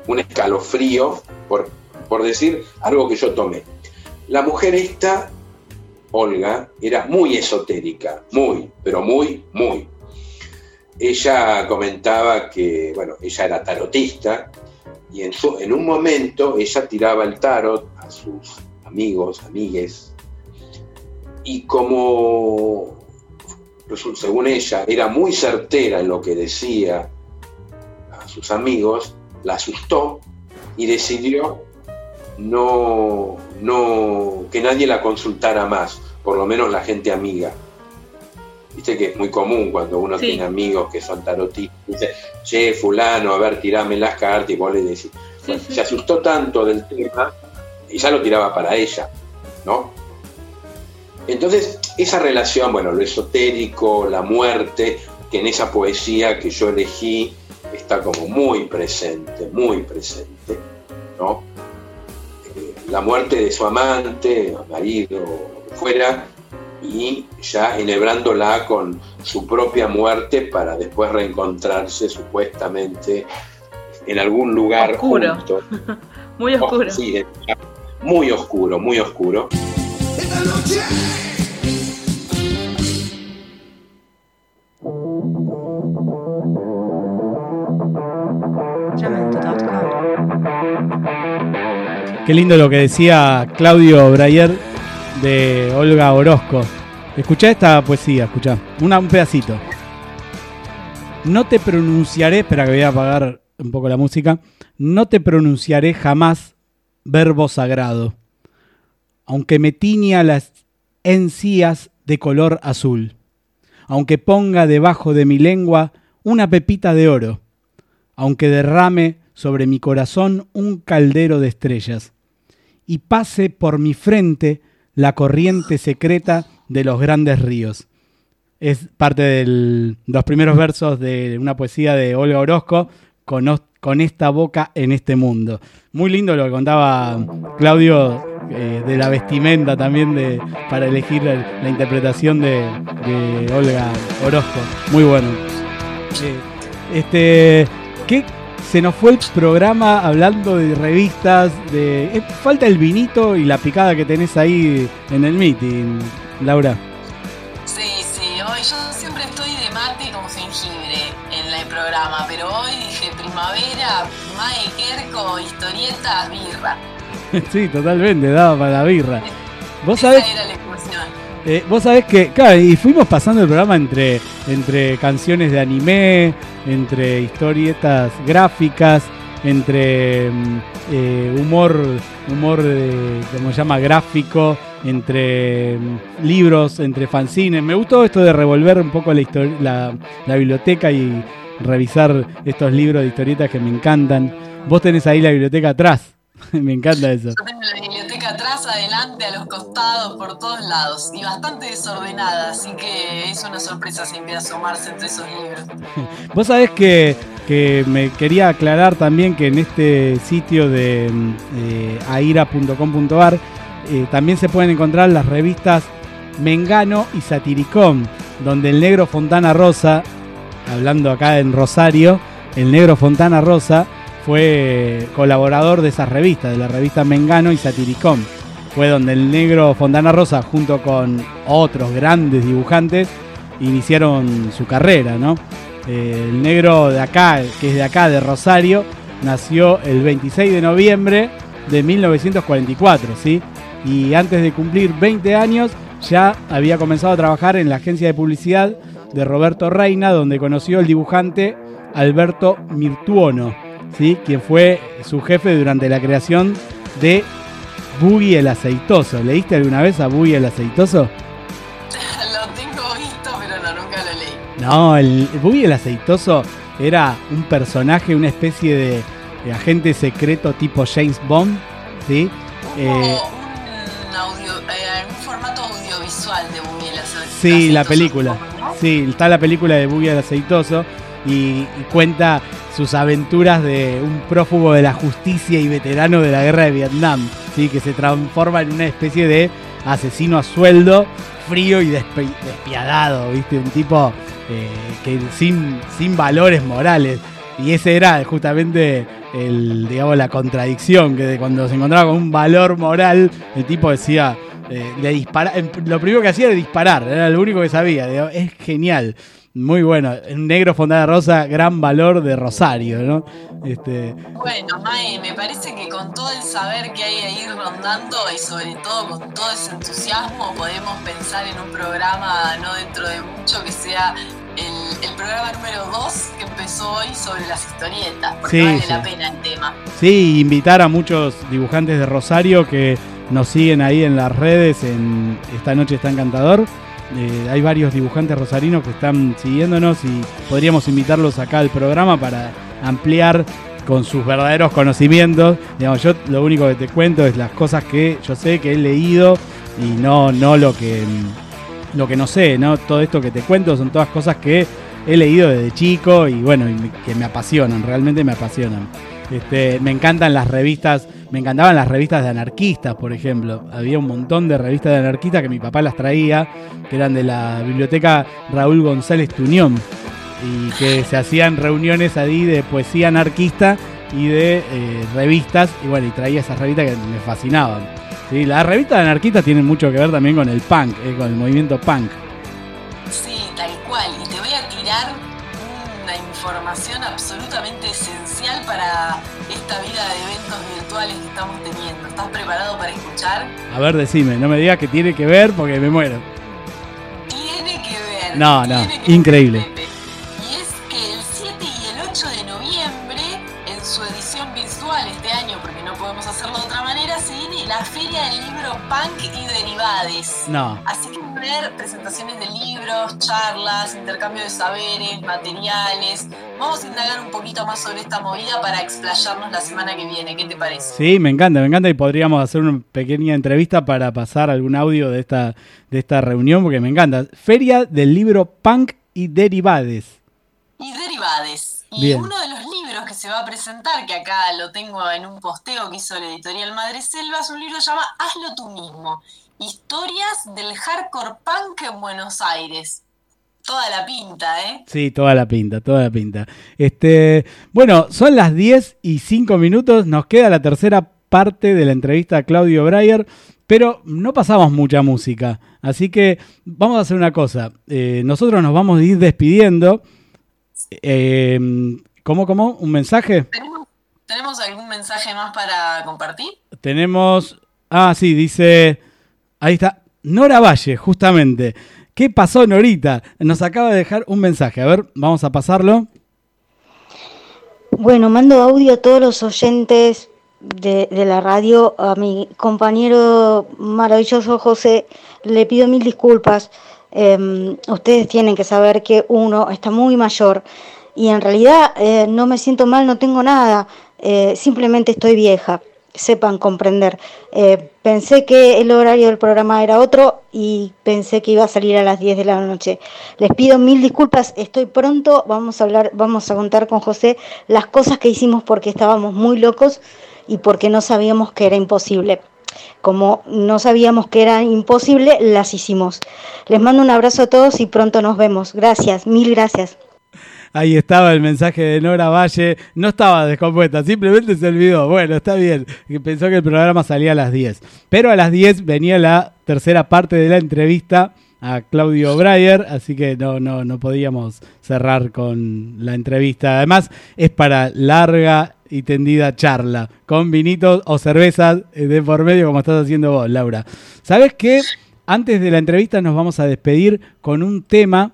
un escalofrío, por, por decir algo que yo tomé. La mujer esta, Olga, era muy esotérica, muy, pero muy, muy. Ella comentaba que, bueno, ella era tarotista y en, un momento ella tiraba el tarot a sus amigos, amigues, y como, según ella, era muy certera en lo que decía a sus amigos, la asustó y decidió no, no, que nadie la consultara más, por lo menos la gente amiga. Viste que es muy común cuando uno Sí. tiene amigos que son tarotistas, dice, che, fulano, a ver, tirame las cartas y vos le decís. Bueno, Se asustó tanto del tema y ya lo tiraba para ella, ¿no? Entonces, esa relación, bueno, lo esotérico, la muerte, que en esa poesía que yo elegí está como muy presente, muy presente, ¿no? Eh, La muerte de su amante, marido, lo que fuera, y ya enhebrándola con su propia muerte para después reencontrarse supuestamente en algún lugar Oscuro. Muy oscuro. Sí, muy oscuro, muy oscuro. Qué lindo lo que decía Claudio Breyer de Olga Orozco. Escuchá esta poesía, escuchá. Una, un pedacito. No te pronunciaré, espera que voy a apagar un poco la música. No te pronunciaré jamás verbo sagrado, aunque me tiña las encías de color azul, aunque ponga debajo de mi lengua una pepita de oro, aunque derrame sobre mi corazón un caldero de estrellas, y pase por mi frente la corriente secreta de los grandes ríos. Es parte de los primeros versos de una poesía de Olga Orozco, con, esta boca en este mundo. Muy lindo lo que contaba Claudio eh, de la vestimenta también de, para elegir la, la interpretación de, de Olga Orozco. Muy bueno. Eh, este, ¿qué se nos fue el programa hablando de revistas, de eh, falta el vinito y la picada que tenés ahí en el meeting, Laura. Sí, sí, hoy yo siempre estoy de mate con jengibre en el programa, pero hoy dije primavera, Mae Kerko, historietas, birra. sí, totalmente, daba para la birra. Vos Esa sabés, era la excursión. Eh, vos sabés que, claro, y fuimos pasando el programa entre, entre canciones de anime, entre historietas gráficas, entre mm, eh, humor, humor de, ¿cómo se llama? Gráfico, entre mm, libros, entre fanzines. Me gustó esto de revolver un poco la, la, la biblioteca y revisar estos libros de historietas que me encantan. Vos tenés ahí la biblioteca atrás. me encanta eso. Atrás, adelante, a los costados, por todos lados, y bastante desordenada, así que es una sorpresa siempre asomarse entre esos libros. Vos sabés que, que me quería aclarar también que en este sitio de eh, aira.com.ar eh, también se pueden encontrar las revistas Mengano y Satiricón, donde el negro Fontana Rosa, hablando acá en Rosario, el negro Fontana Rosa fue colaborador de esas revistas, de la revista Mengano y Satiricón. Fue donde el negro Fontana Rosa, junto con otros grandes dibujantes, iniciaron su carrera, ¿no? Eh, el negro de acá, que es de acá, de Rosario, nació el 26 de noviembre de 1944, ¿sí? Y antes de cumplir 20 años ya había comenzado a trabajar en la agencia de publicidad de Roberto Reina, donde conoció al dibujante Alberto Mirtuono, ¿sí? quien fue su jefe durante la creación de Boogie el Aceitoso. ¿Leíste alguna vez a Boogie el Aceitoso? Lo tengo visto, pero no, nunca lo leí. No, el, el Boogie el Aceitoso era un personaje, una especie de, de agente secreto tipo James Bond, ¿sí? Eh, Un audio, eh, un formato audiovisual de Boogie el Aceitoso. Sí, la película. Sí, está la película de Boogie el Aceitoso y, y cuenta sus aventuras de un prófugo de la justicia y veterano de la guerra de Vietnam, ¿sí? que se transforma en una especie de asesino a sueldo, frío y despiadado, ¿viste? Un tipo eh, que sin, sin valores morales. Y ese era justamente el, digamos, la contradicción, que cuando se encontraba con un valor moral, el tipo decía, eh, le em, lo primero que hacía era disparar, era lo único que sabía, es genial, muy bueno, un negro Fontana Rosa, gran valor de Rosario, ¿no? Este, Bueno, Mae, me parece que con todo el saber que hay ahí rondando y sobre todo con todo ese entusiasmo podemos pensar en un programa no dentro de mucho que sea el, el programa número 2 que empezó hoy sobre las historietas, porque Sí, vale sí. la pena el tema. Sí, invitar a muchos dibujantes de Rosario que nos siguen ahí en las redes en Esta Noche está encantador. Eh, hay varios dibujantes rosarinos que están siguiéndonos y podríamos invitarlos acá al programa para ampliar con sus verdaderos conocimientos. Digamos, yo lo único que te cuento es las cosas que yo sé que he leído y no, no lo que lo que no sé, ¿no? Todo esto que te cuento son todas cosas que he leído desde chico y bueno, y que me apasionan, realmente me apasionan. Este, me encantan las revistas, me encantaban las revistas de anarquistas, por ejemplo. Había un montón de revistas de anarquistas que mi papá las traía, que eran de la biblioteca Raúl González Tuñón, y que se hacían reuniones ahí de poesía anarquista y de eh, revistas, y bueno, y traía esas revistas que me fascinaban. Sí, las revistas de anarquistas tienen mucho que ver también con el punk, eh, con el movimiento punk. Esta vida de eventos virtuales que estamos teniendo. ¿Estás preparado para escuchar? A ver, decime, no me digas que tiene que ver porque me muero. Tiene que ver. No, no, increíble. ver. Y es que el 7 y el 8 de noviembre, en su edición virtual este año, porque no podemos hacerlo de otra manera, se viene la Feria del Libro Punk y Derivades. No. Así presentaciones de libros, charlas, intercambio de saberes, materiales. Vamos a indagar un poquito más sobre esta movida para explayarnos la semana que viene. ¿Qué te parece? Sí, me encanta, me encanta y podríamos hacer una pequeña entrevista para pasar algún audio de esta, de esta reunión porque me encanta. Feria del libro Punk y Derivades. Y derivades. Y Bien. uno de los libros que se va a presentar, que acá lo tengo en un posteo que hizo la editorial Madre Selva, es un libro que se llama Hazlo tú mismo. Historias del hardcore punk en Buenos Aires. Toda la pinta, ¿eh? Sí, toda la pinta, toda la pinta. Este, bueno, son las 10 y 5 minutos, nos queda la tercera parte de la entrevista a Claudio Breyer, pero no pasamos mucha música, así que vamos a hacer una cosa. Eh, nosotros nos vamos a ir despidiendo. Eh, ¿Cómo, cómo? ¿Un mensaje? ¿Tenemos, ¿Tenemos algún mensaje más para compartir? Tenemos. Ah, sí, dice. Ahí está. Nora Valle, justamente. ¿Qué pasó, Norita? Nos acaba de dejar un mensaje. A ver, vamos a pasarlo. Bueno, mando audio a todos los oyentes de, la radio, a mi compañero maravilloso José, le pido mil disculpas. Eh, ustedes tienen que saber que uno está muy mayor y en realidad eh, no me siento mal, no tengo nada, eh, simplemente estoy vieja, sepan comprender. Eh, pensé que el horario del programa era otro y pensé que iba a salir a las 10 de la noche. Les pido mil disculpas, estoy pronto, vamos a hablar, vamos a contar con José las cosas que hicimos porque estábamos muy locos y porque no sabíamos que era imposible. Como no sabíamos que era imposible, las hicimos. Les mando un abrazo a todos y pronto nos vemos. Gracias, mil gracias. Ahí estaba el mensaje de Nora Valle. No estaba descompuesta, simplemente se olvidó. Bueno, está bien. Pensó que el programa salía a las 10. Pero a las 10 venía la tercera parte de la entrevista a Claudio Breyer, así que no, no, no podíamos cerrar con la entrevista. Además, es para larga y tendida charla, con vinitos o cervezas de por medio, como estás haciendo vos, Laura. ¿Sabes qué? Antes de la entrevista nos vamos a despedir con un tema.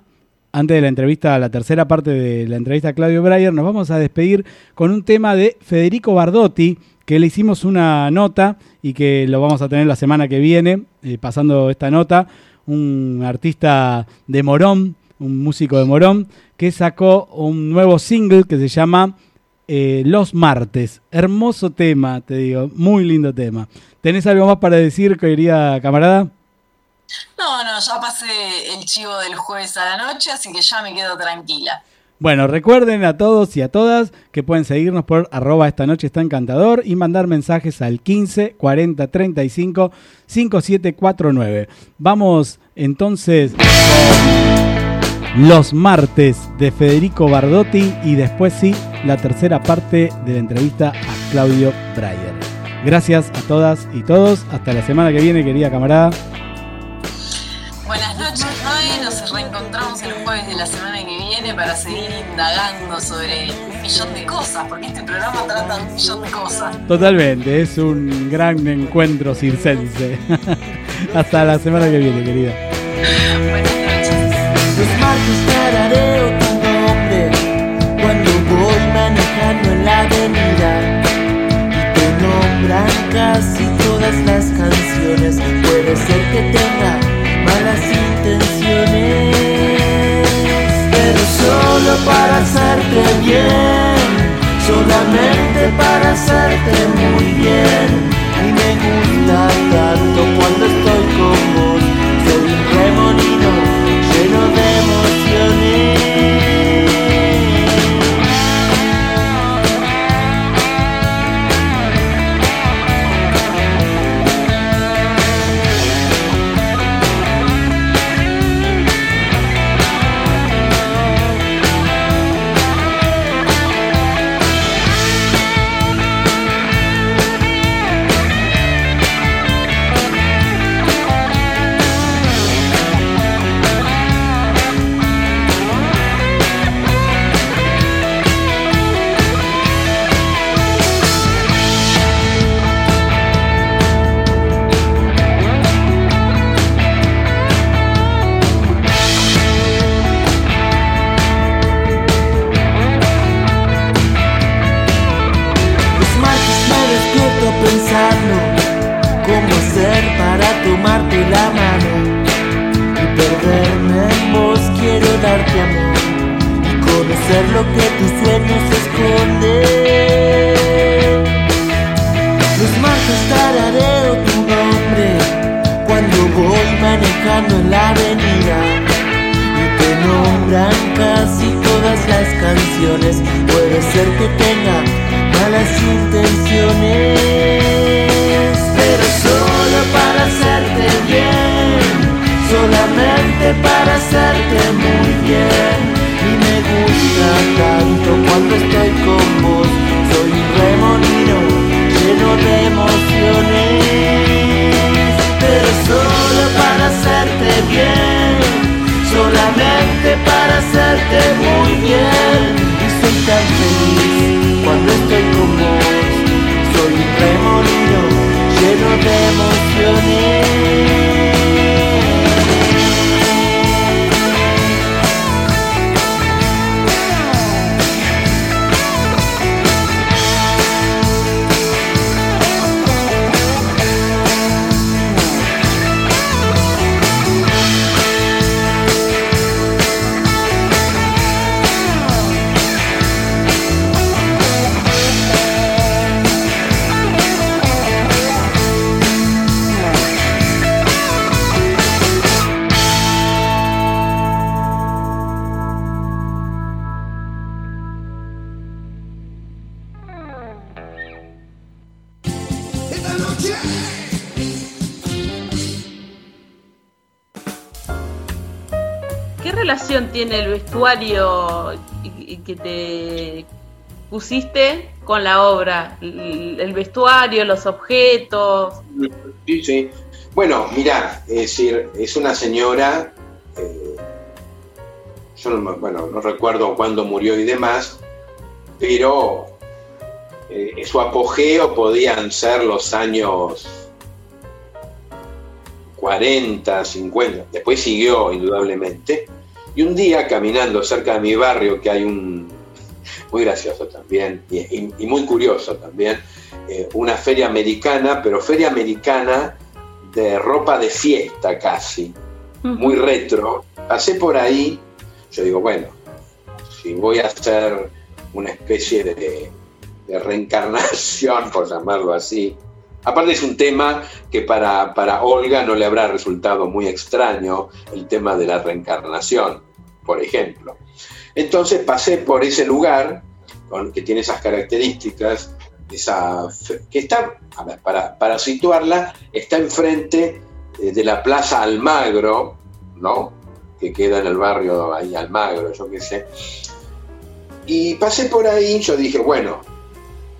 Antes de la entrevista, la tercera parte de la entrevista a Claudio Breyer, nos vamos a despedir con un tema de Federico Bardotti, que le hicimos una nota y que lo vamos a tener la semana que viene, eh, pasando esta nota un artista de Morón, un músico de Morón, que sacó un nuevo single que se llama eh, Los Martes. Hermoso tema, te digo, muy lindo tema. ¿Tenés algo más para decir, querida camarada? No, no, ya pasé el chivo del jueves a la noche, así que ya me quedo tranquila. Bueno, recuerden a todos y a todas que pueden seguirnos por arroba esta noche está encantador y mandar mensajes al 15 40 35 5749. Vamos entonces los martes de Federico Bardotti y después sí la tercera parte de la entrevista a Claudio Breyer. Gracias a todas y todos. Hasta la semana que viene, querida camarada. Buenas noches, Noé. Nos reencontramos el jueves de la semana que viene para seguir indagando sobre un millón de cosas, porque este programa trata de un millón de cosas. Totalmente, es un gran encuentro circense. Hasta la semana que viene, querida. Tu nombre cuando voy manejando en la avenida y te nombran casi todas las canciones. Puede ser que tenga malas intenciones, pero solo para hacerte bien, solamente para hacerte muy bien. Y me gusta tanto cuando estoy con ¿Qué relación tiene el vestuario y, y que te pusiste con la obra, el, vestuario, los objetos. Sí, sí. Bueno, mirá, es decir, es una señora, eh, yo no, bueno, no recuerdo cuándo murió y demás, pero eh, su apogeo podían ser los años 40, 50, después siguió indudablemente, un día caminando cerca de mi barrio, que hay un, muy gracioso también, y, y- y muy curioso también, eh, una feria americana, pero feria americana de ropa de fiesta casi, muy retro. Pasé por ahí, yo digo, bueno, si voy a hacer una especie de, de reencarnación, por llamarlo así. Aparte es un tema que para, para Olga no le habrá resultado muy extraño, el tema de la reencarnación, por ejemplo. Entonces pasé por ese lugar que tiene esas características, esa, que está, para, para situarla, está enfrente eh, de la Plaza Almagro, ¿no? Que queda en el barrio ahí Almagro, yo qué sé. Y pasé por ahí, yo dije, bueno,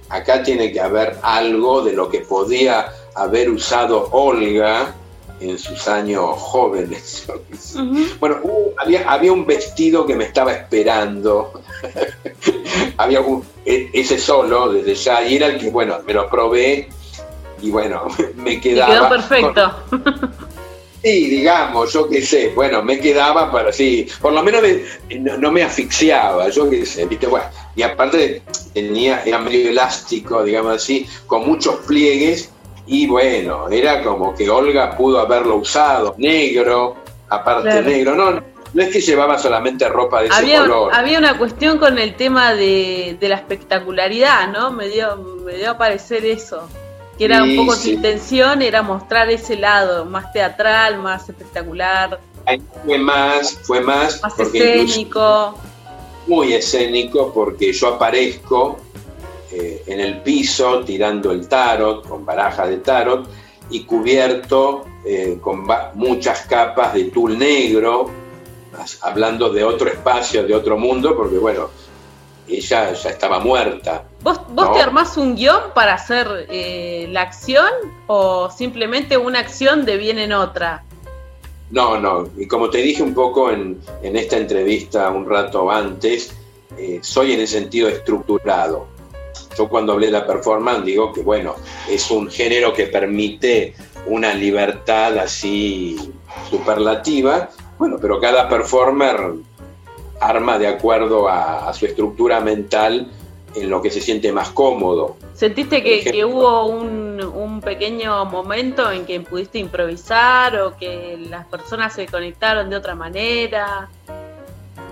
acá tiene que haber algo de lo que podía haber usado Olga en sus años jóvenes. yo qué sé. Bueno, hubo- había, había un vestido que me estaba esperando. había un- e- ese solo desde ya, y era el que, bueno, me lo probé y bueno, me quedaba. quedó perfecto. Sí, digamos, yo qué sé, bueno, me quedaba para sí, por lo menos me- no, no me asfixiaba, yo qué sé, viste, bueno, y aparte tenía, era medio elástico, digamos así, con muchos pliegues, y bueno, era como que Olga pudo haberlo usado, negro, aparte Claro. negro, no, no es que llevaba solamente ropa de ese Había, color. había una cuestión con el tema de, de la espectacularidad, ¿no? Me dio, me dio a parecer eso. Que era Sí, un poco sí. tu intención, era mostrar ese lado, más teatral, más espectacular, Ahí fue más, fue más, más escénico. muy escénico porque yo aparezco eh, en el piso tirando el tarot, con baraja de tarot, y cubierto eh, con muchas capas de tul negro, hablando de otro espacio, de otro mundo, porque bueno, ella ya estaba muerta. ¿Vos, vos No. te armás un guion para hacer eh, la acción o simplemente una acción deviene en otra? No, no, y como te dije un poco en, en esta entrevista un rato antes, eh, soy en ese sentido estructurado. Yo cuando hablé de la performance digo que, bueno, es un género que permite una libertad así superlativa, bueno, pero cada performer arma de acuerdo a, a su estructura mental en lo que se siente más cómodo. ¿Sentiste que, que hubo un, un pequeño momento en que pudiste improvisar o que las personas se conectaron de otra manera?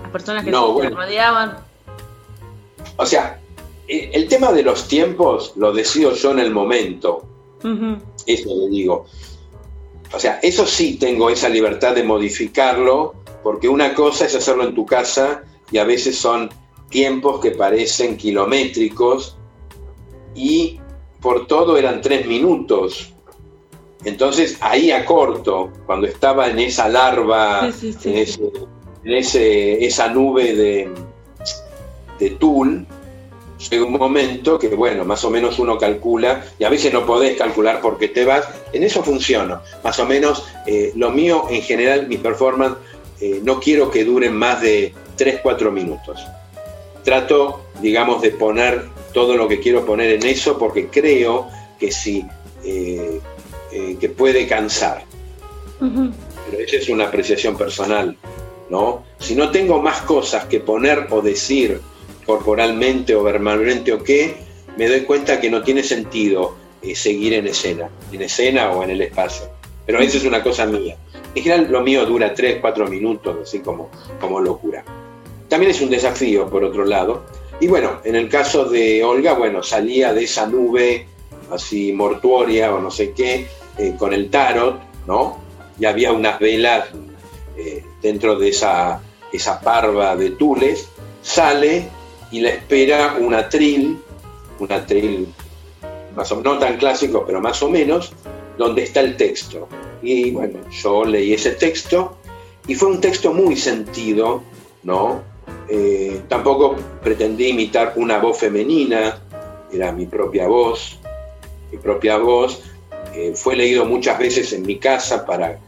Las personas que No, te bueno. rodeaban. O sea, el tema de los tiempos lo decido yo en el momento. Eso le digo. O sea, eso sí tengo esa libertad de modificarlo, porque una cosa es hacerlo en tu casa y a veces son tiempos que parecen kilométricos y por todo eran tres minutos. Entonces ahí acorto, cuando estaba en esa larva, Sí, sí, sí, en, ese- en ese- esa nube de, de tul, llega un momento que, bueno, más o menos uno calcula, y a veces no podés calcular porque te vas, en eso funciona. Más o menos, eh, lo mío, en general, mi performance, eh, no quiero que duren más de 3, 4 minutos. Trato, digamos, de poner todo lo que quiero poner en eso porque creo que sí, eh, eh, que puede cansar pero esa es una apreciación personal, ¿no? Si no tengo más cosas que poner o decir corporalmente o verbalmente o qué, me doy cuenta que no tiene sentido eh, seguir en escena, en escena o en el espacio. Pero eso es una cosa mía. En general lo mío dura 3, 4 minutos, así como, como locura. También es un desafío, por otro lado. Y bueno, en el caso de Olga, bueno, salía de esa nube así mortuoria o no sé qué, eh, con el tarot, ¿no? Y había unas velas eh, dentro de esa, esa parva de tules, sale y la espera un atril, un atril más o, no tan clásico, pero más o menos, donde está el texto. Y bueno, yo leí ese texto y fue un texto muy sentido, ¿no? eh, tampoco pretendí imitar una voz femenina, era mi propia voz, mi propia voz. Eh, fue leído muchas veces en mi casa para,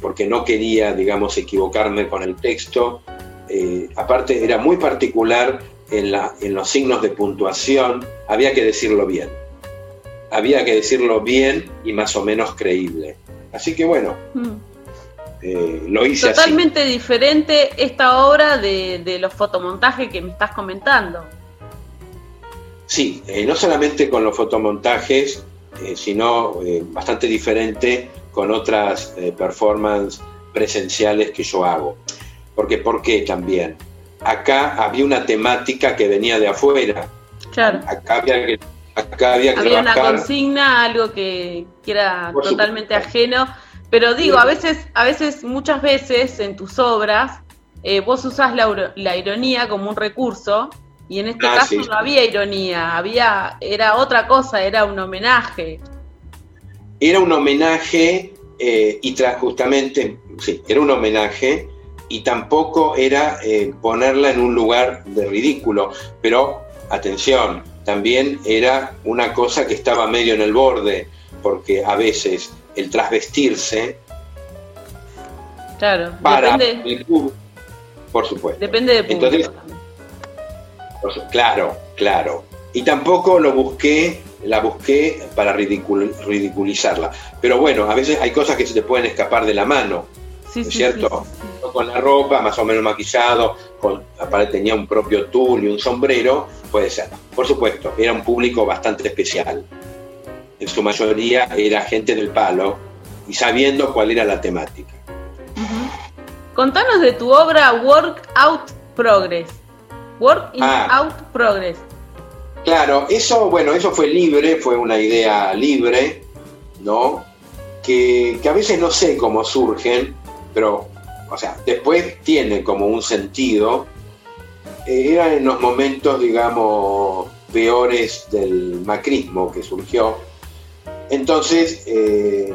porque no quería, digamos, equivocarme con el texto. Eh, aparte, era muy particular en, la, en los signos de puntuación, había que decirlo bien. Había que decirlo bien y más o menos creíble. Así que bueno, Mm. eh, lo hice así. Totalmente diferente esta obra de, de los fotomontajes que me estás comentando. Sí, eh, no solamente con los fotomontajes, eh, sino eh, bastante diferente con otras performances presenciales que yo hago. Porque, ¿por qué también? Acá había una temática que venía de afuera. Claro. Acá había que, acá había que Había una consigna, algo que, que era Por totalmente ajeno. Pero digo, a veces, a veces, muchas veces en tus obras, eh, vos usás la, ironía como un recurso, y en este Ah, caso sí. no había ironía, había, era otra cosa, era un homenaje. Era un homenaje eh, y tra- justamente, sí, era un homenaje y tampoco era eh, ponerla en un lugar de ridículo, pero atención, también era una cosa que estaba medio en el borde, porque a veces el trasvestirse Claro, para depende, el público, por supuesto. depende de público. Entonces, claro, claro. Y tampoco lo busqué, la busqué para ridicul- ridiculizarla. Pero bueno, a veces hay cosas que se te pueden escapar de la mano, Sí, ¿no es sí, cierto? Con la ropa, más o menos maquillado, con, aparte tenía un propio tul y un sombrero, puede ser. Por supuesto, era un público bastante especial. En su mayoría era gente del palo y sabiendo cuál era la temática. Contanos de tu obra Work Out Progress. Work in Ah. Out Progress. Claro, eso, bueno, eso fue libre, fue una idea libre, ¿no? Que, que a veces no sé cómo surgen, pero, o sea, después tiene como un sentido. Eh, era en los momentos, digamos, peores del macrismo que surgió. Entonces, eh,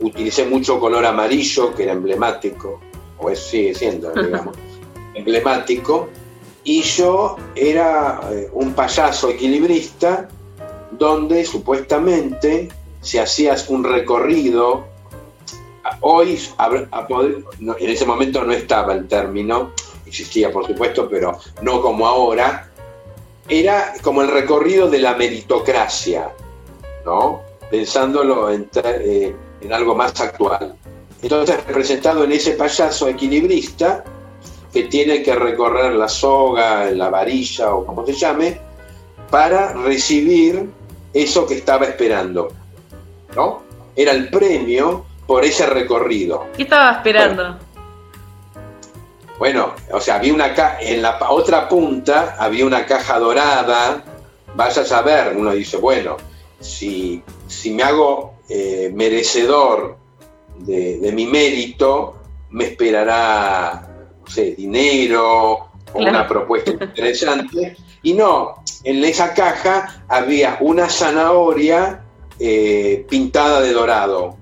utilicé mucho color amarillo, que era emblemático, o es, sigue siendo, digamos, emblemático, y yo era eh, un payaso equilibrista donde supuestamente si hacías un recorrido, hoy a- a poder- no, en ese momento no estaba el término, existía por supuesto, pero no como ahora, era como el recorrido de la meritocracia, ¿no? Pensándolo eh, en algo más actual. Entonces, representado en ese payaso equilibrista, que tiene que recorrer la soga, la varilla o como se llame, para recibir eso que estaba esperando. ¿No? Era el premio por ese recorrido. ¿Qué estaba esperando? Bueno, o sea, había una ca en la otra punta había una caja dorada. Vaya a saber, uno dice, bueno, si, si me hago eh, merecedor de, de mi mérito, me esperará, no sé, dinero o Claro. una propuesta interesante. Y no, en esa caja había una zanahoria eh, pintada de dorado.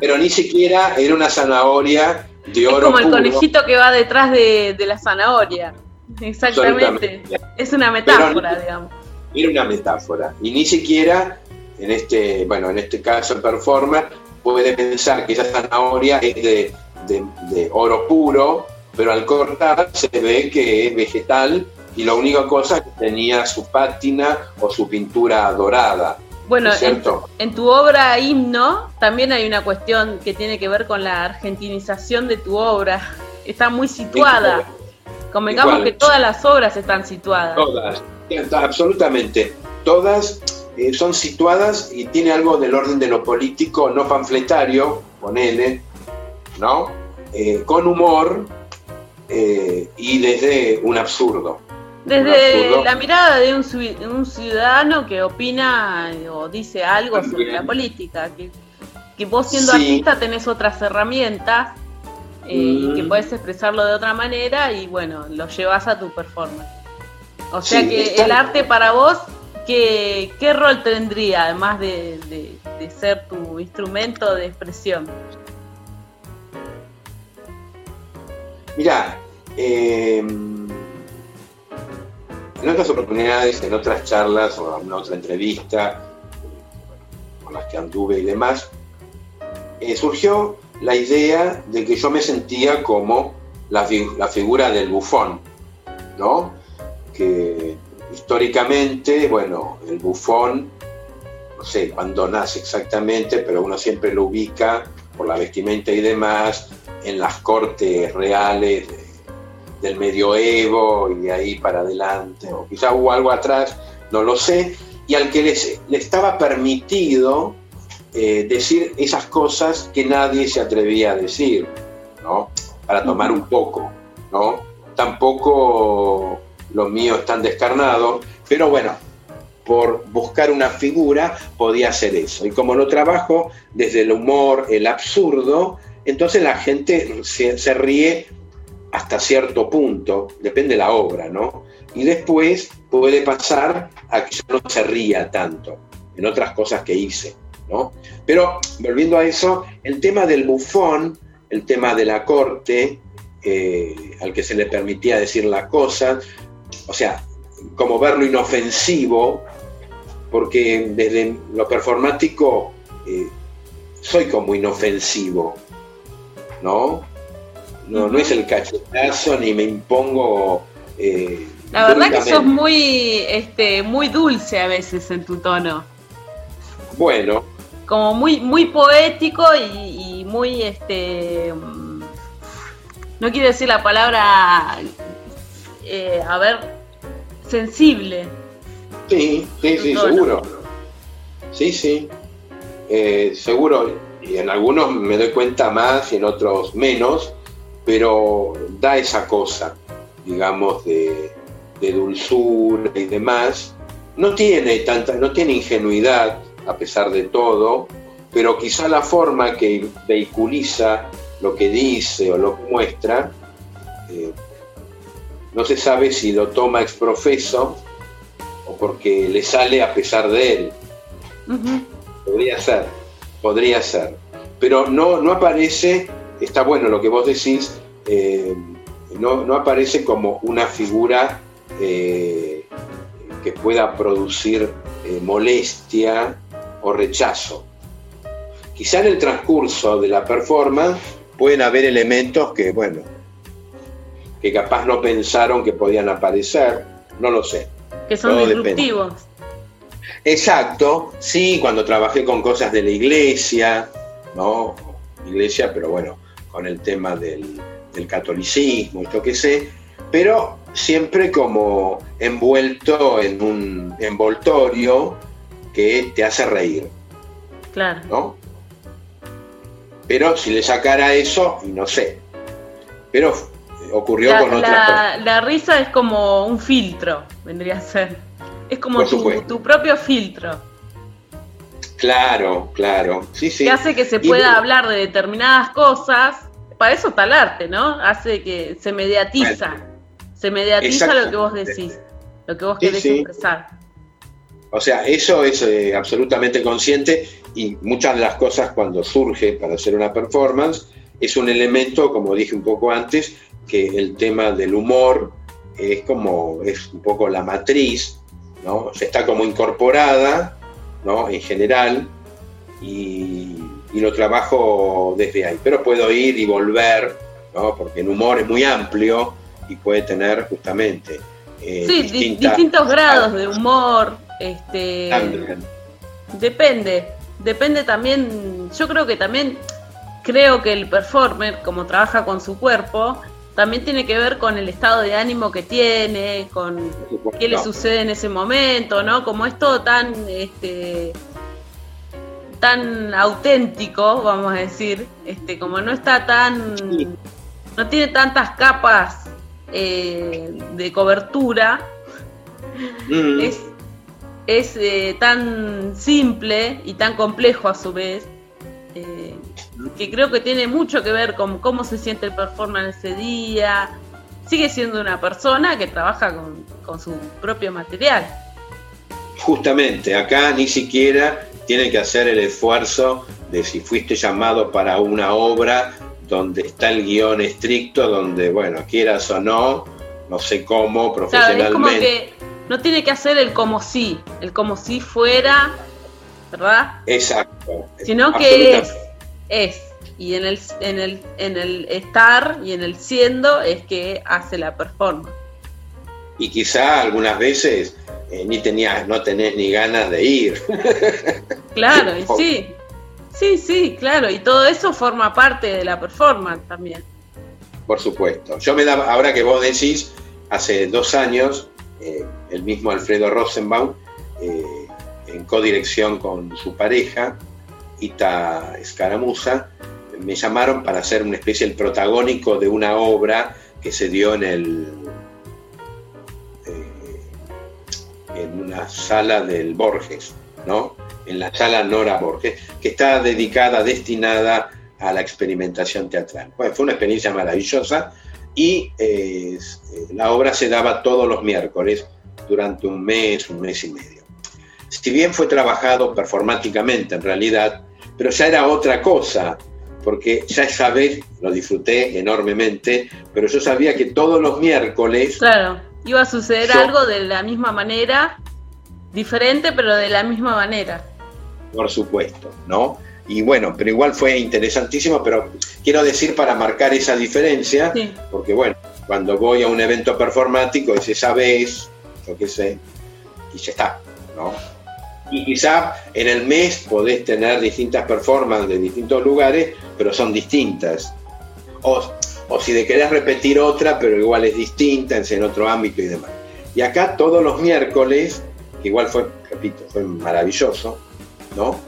Pero ni siquiera era una zanahoria de Es oro como el conejito que va detrás de, de la zanahoria. Exactamente. Es una metáfora, digamos. Era una metáfora. Y ni siquiera, en este, bueno, en este caso el performer, puede pensar que esa zanahoria es de, de- de oro puro, pero al cortar se ve que es vegetal y la única cosa es que tenía su pátina o su pintura dorada. Bueno, ¿no es en, tu obra Himno también hay una cuestión que tiene que ver con la argentinización de tu obra. Está muy situada. Convengamos que todas las obras están situadas. Todas, absolutamente. Todas eh, son situadas y tiene algo del orden de lo político, no panfletario, ponele, ¿no? Eh, con humor eh, y desde un absurdo. Desde la mirada de un, ciu- un ciudadano que opina eh, o dice algo sobre la política, que, que vos siendo Sí. artista tenés otras herramientas eh, y que podés expresarlo de otra manera y bueno, lo llevas a tu performance. O sea Sí, que el arte para vos, ¿qué, qué rol tendría además de, de- de ser tu instrumento de expresión? Mirá, eh, en otras oportunidades, en otras charlas o en otra entrevista con las que anduve y demás, eh, surgió la idea de que yo me sentía como la, la figura del bufón, ¿no? Que históricamente, bueno, el bufón, no sé cuándo nace exactamente, pero uno siempre lo ubica por la vestimenta y demás en las cortes reales del medioevo y de ahí para adelante, o quizá hubo algo atrás, no lo sé, y al que le estaba permitido eh, decir esas cosas que nadie se atrevía a decir, ¿no? Para tomar un poco, ¿no? Tampoco lo mío es tan descarnado, pero bueno, por buscar una figura podía hacer eso. Y como lo trabajo desde el humor, el absurdo, entonces la gente se, se ríe hasta cierto punto, depende de la obra, ¿no? Y después puede pasar a que yo no se ría tanto en otras cosas que hice, ¿no? Pero volviendo a eso, el tema del bufón, el tema de la corte, eh, al que se le permitía decir las cosas, o sea, como verlo inofensivo, porque desde lo performático eh, soy como inofensivo, ¿no? No, no es el cachetazo ni me impongo. eh, La verdad que sos muy, este, muy dulce a veces en tu tono. Bueno, Como muy, muy poético y, y muy, este, no quiero decir la palabra, eh, a ver, sensible. sí, sí, sí, tono. seguro. Sí, sí. Eh, seguro. Y en algunos me doy cuenta más y en otros menos, pero da esa cosa, digamos, de, de dulzura y demás. No tiene tanta, no tiene ingenuidad, a pesar de todo, pero quizá la forma que vehiculiza lo que dice o lo que muestra, eh, no se sabe si lo toma ex profeso o porque le sale a pesar de él. Podría ser, podría ser. Pero no, no aparece, está bueno lo que vos decís, eh, no, no aparece como una figura eh, que pueda producir eh, molestia o rechazo. Quizá en el transcurso de la performance pueden haber elementos que, bueno, que capaz no pensaron que podían aparecer, no lo sé. Que son Todo depende. disruptivos. Exacto, sí, cuando trabajé con cosas de la iglesia, ¿no? Iglesia, pero bueno, con el tema del, del catolicismo, yo qué sé, pero siempre como envuelto en un envoltorio que te hace reír, Claro. ¿no? Pero si le sacara eso, y no sé. Pero ocurrió La, con otras la- la risa es como un filtro, vendría a ser. Es como tu, tu propio filtro, Claro, claro. Sí, sí. que hace que se pueda hablar de determinadas cosas. Para eso está el arte, ¿no? Hace que se mediatiza. Se mediatiza lo que vos decís, lo que vos Sí, querés sí. expresar. O sea, eso es eh, absolutamente consciente y muchas de las cosas cuando surge para hacer una performance es un elemento, como dije un poco antes, que el tema del humor es como, es un poco la matriz, ¿no? Se está como incorporada, ¿no? En general, y, y lo trabajo desde ahí. Pero puedo ir y volver, ¿no? Porque el humor es muy amplio y puede tener justamente eh, Sí, distintas- distintos grados de humor, este También. depende, depende también, yo creo que también creo que el performer, como trabaja con su cuerpo, también tiene que ver con el estado de ánimo que tiene, con qué le sucede en ese momento, ¿no? Como es todo tan este tan auténtico, vamos a decir, este, como no está tan no tiene tantas capas eh, de cobertura, Mm. es, es eh, tan simple y tan complejo a su vez, eh, que creo que tiene mucho que ver con cómo se siente el performance ese día. Sigue siendo una persona que trabaja con, con su propio material. Justamente, acá ni siquiera tiene que hacer el esfuerzo de si fuiste llamado para una obra donde está el guion estricto, donde, bueno, quieras o no, no sé cómo, Claro, es profesionalmente. como que no tiene que hacer el como si, el como si fuera, ¿verdad? Exacto. Sino que es, es. Y en el, en el, en el estar y en el siendo es que hace la performance. Y quizá algunas veces eh, ni tenías, no tenés ni ganas de ir. Claro, y sí. Sí, sí, claro. Y todo eso forma parte de la performance también. Por supuesto. Yo me daba, ahora que vos decís, hace dos años, eh, el mismo Alfredo Rosenbaum, eh, en codirección con su pareja, Ita Escaramuza, me llamaron para hacer una especie el protagónico de una obra que se dio en el en una sala del Borges, ¿no? En la sala Nora Borges, que está dedicada, destinada a la experimentación teatral. Bueno, fue una experiencia maravillosa y eh, la obra se daba todos los miércoles durante un mes, un mes y medio. Si bien fue trabajado performáticamente en realidad, pero ya era otra cosa, porque ya esa vez lo disfruté enormemente, pero yo sabía que todos los miércoles Claro, iba a suceder Yo- algo de la misma manera, diferente, pero de la misma manera. Por supuesto, ¿no? Y bueno, pero igual fue interesantísimo, pero quiero decir para marcar esa diferencia, porque bueno, cuando voy a un evento performático es esa vez, yo qué sé, y ya está, ¿no? Y quizá en el mes podés tener distintas performances de distintos lugares, pero son distintas. O, o si de querés repetir otra, pero igual es distinta, es en otro ámbito y demás. Y acá todos los miércoles, que igual fue, repito, fue maravilloso, ¿no?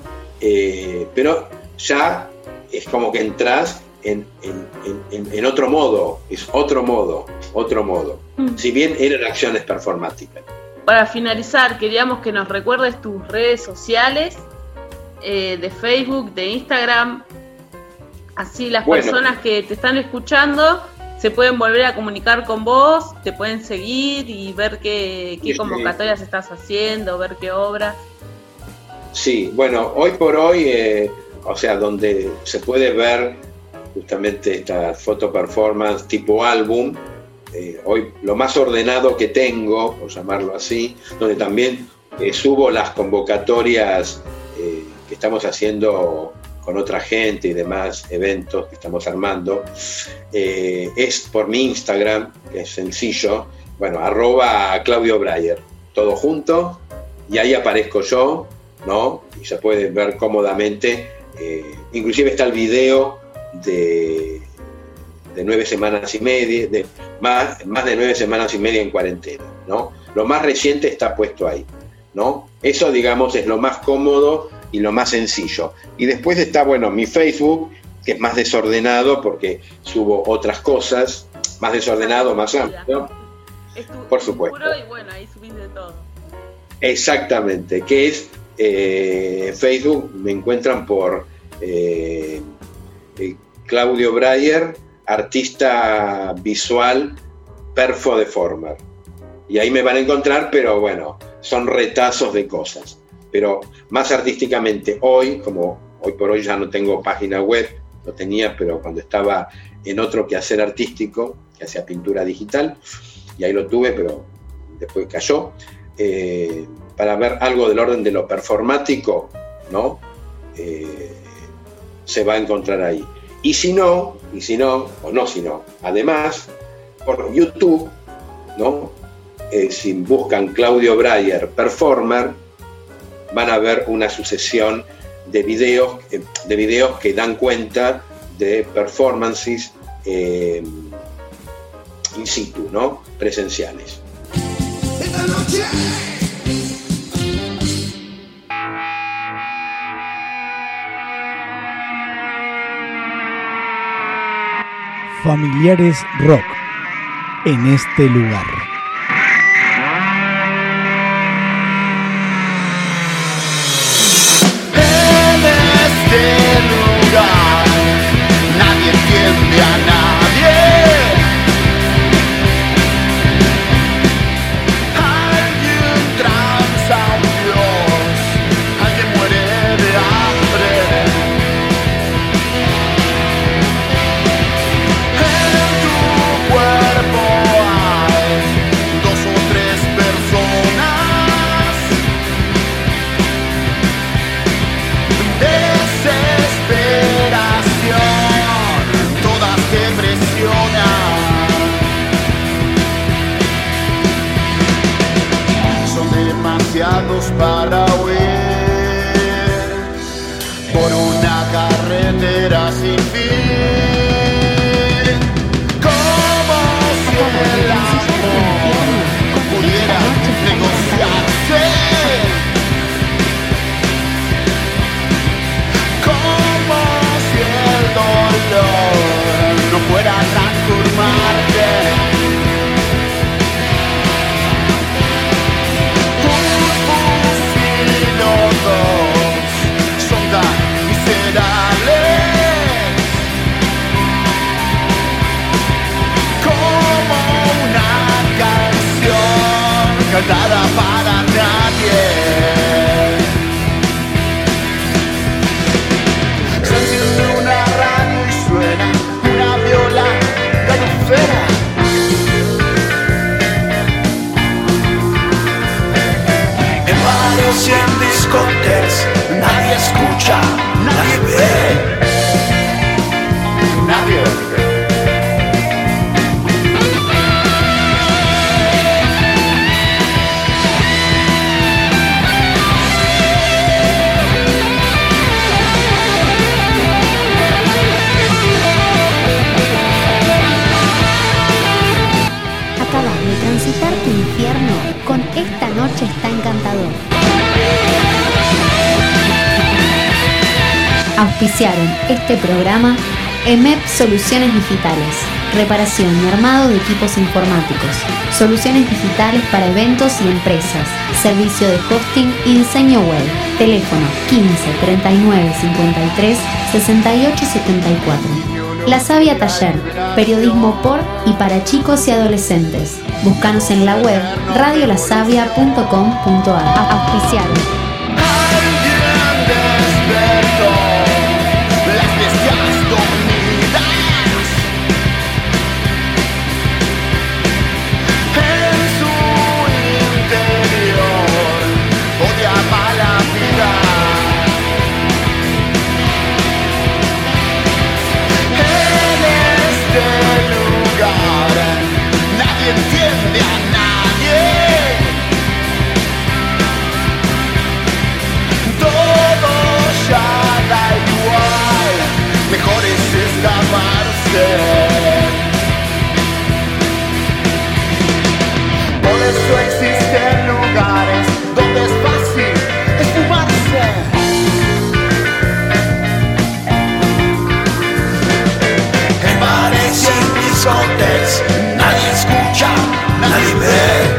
Eh, pero ya es como que entras en, en- en- en- en otro modo, es otro modo, otro modo. Mm. Si bien eran acciones performáticas. Para finalizar, queríamos que nos recuerdes tus redes sociales eh, de Facebook, de Instagram. Así las Bueno. personas que te están escuchando se pueden volver a comunicar con vos, te pueden seguir y ver qué, qué Sí. convocatorias estás haciendo, ver qué obras. Sí, bueno, hoy por hoy, eh, o sea, donde se puede ver justamente esta foto performance tipo álbum, eh, hoy lo más ordenado que tengo, por llamarlo así, donde también eh, subo las convocatorias que estamos haciendo con otra gente y demás eventos que estamos armando, eh, es por mi Instagram, que es sencillo, bueno, arroba Claudio Breyer, todo junto, y ahí aparezco yo, ¿no? Y se puede ver cómodamente, eh, inclusive está el video de, de nueve semanas y media, de más, más de nueve semanas y media en cuarentena, ¿no? Lo más reciente está puesto ahí, ¿no? Eso, digamos, es lo más cómodo y lo más sencillo. Y después está, bueno, mi Facebook, que es más desordenado porque subo otras cosas, más desordenado, más amplio, Es tu, por supuesto. y bueno, ahí subís de todo. Exactamente, que es eh, Facebook, me encuentran por eh, eh, Claudio Breyer, artista visual, perfo deformer. Y ahí me van a encontrar, pero bueno, son retazos de cosas. Pero más artísticamente, hoy, como hoy por hoy ya no tengo página web, lo tenía, pero cuando estaba en otro quehacer artístico, que hacía pintura digital, y ahí lo tuve, pero después cayó, eh, para ver algo del orden de lo performático, ¿no? Eh, se va a encontrar ahí. Y si no, y si no, o no si no, además, por YouTube, ¿no? Eh, si buscan Claudio Breyer Performer, van a ver una sucesión de videos, eh, de videos que dan cuenta de performances eh, in situ, ¿no? Presenciales. Esta noche Familiares Rock. En este lugar. Soluciones Digitales. Reparación y armado de equipos informáticos. Soluciones digitales para eventos y empresas. Servicio de hosting y diseño web. Teléfono 15 39 53 68 74. La Sabia Taller. Periodismo por y para chicos y adolescentes. Buscanos en la web radiolazavia.com.ar. Auspiciado Por eso existen lugares donde es fácil esfumarse. En bares y discotecas nadie escucha, nadie ve.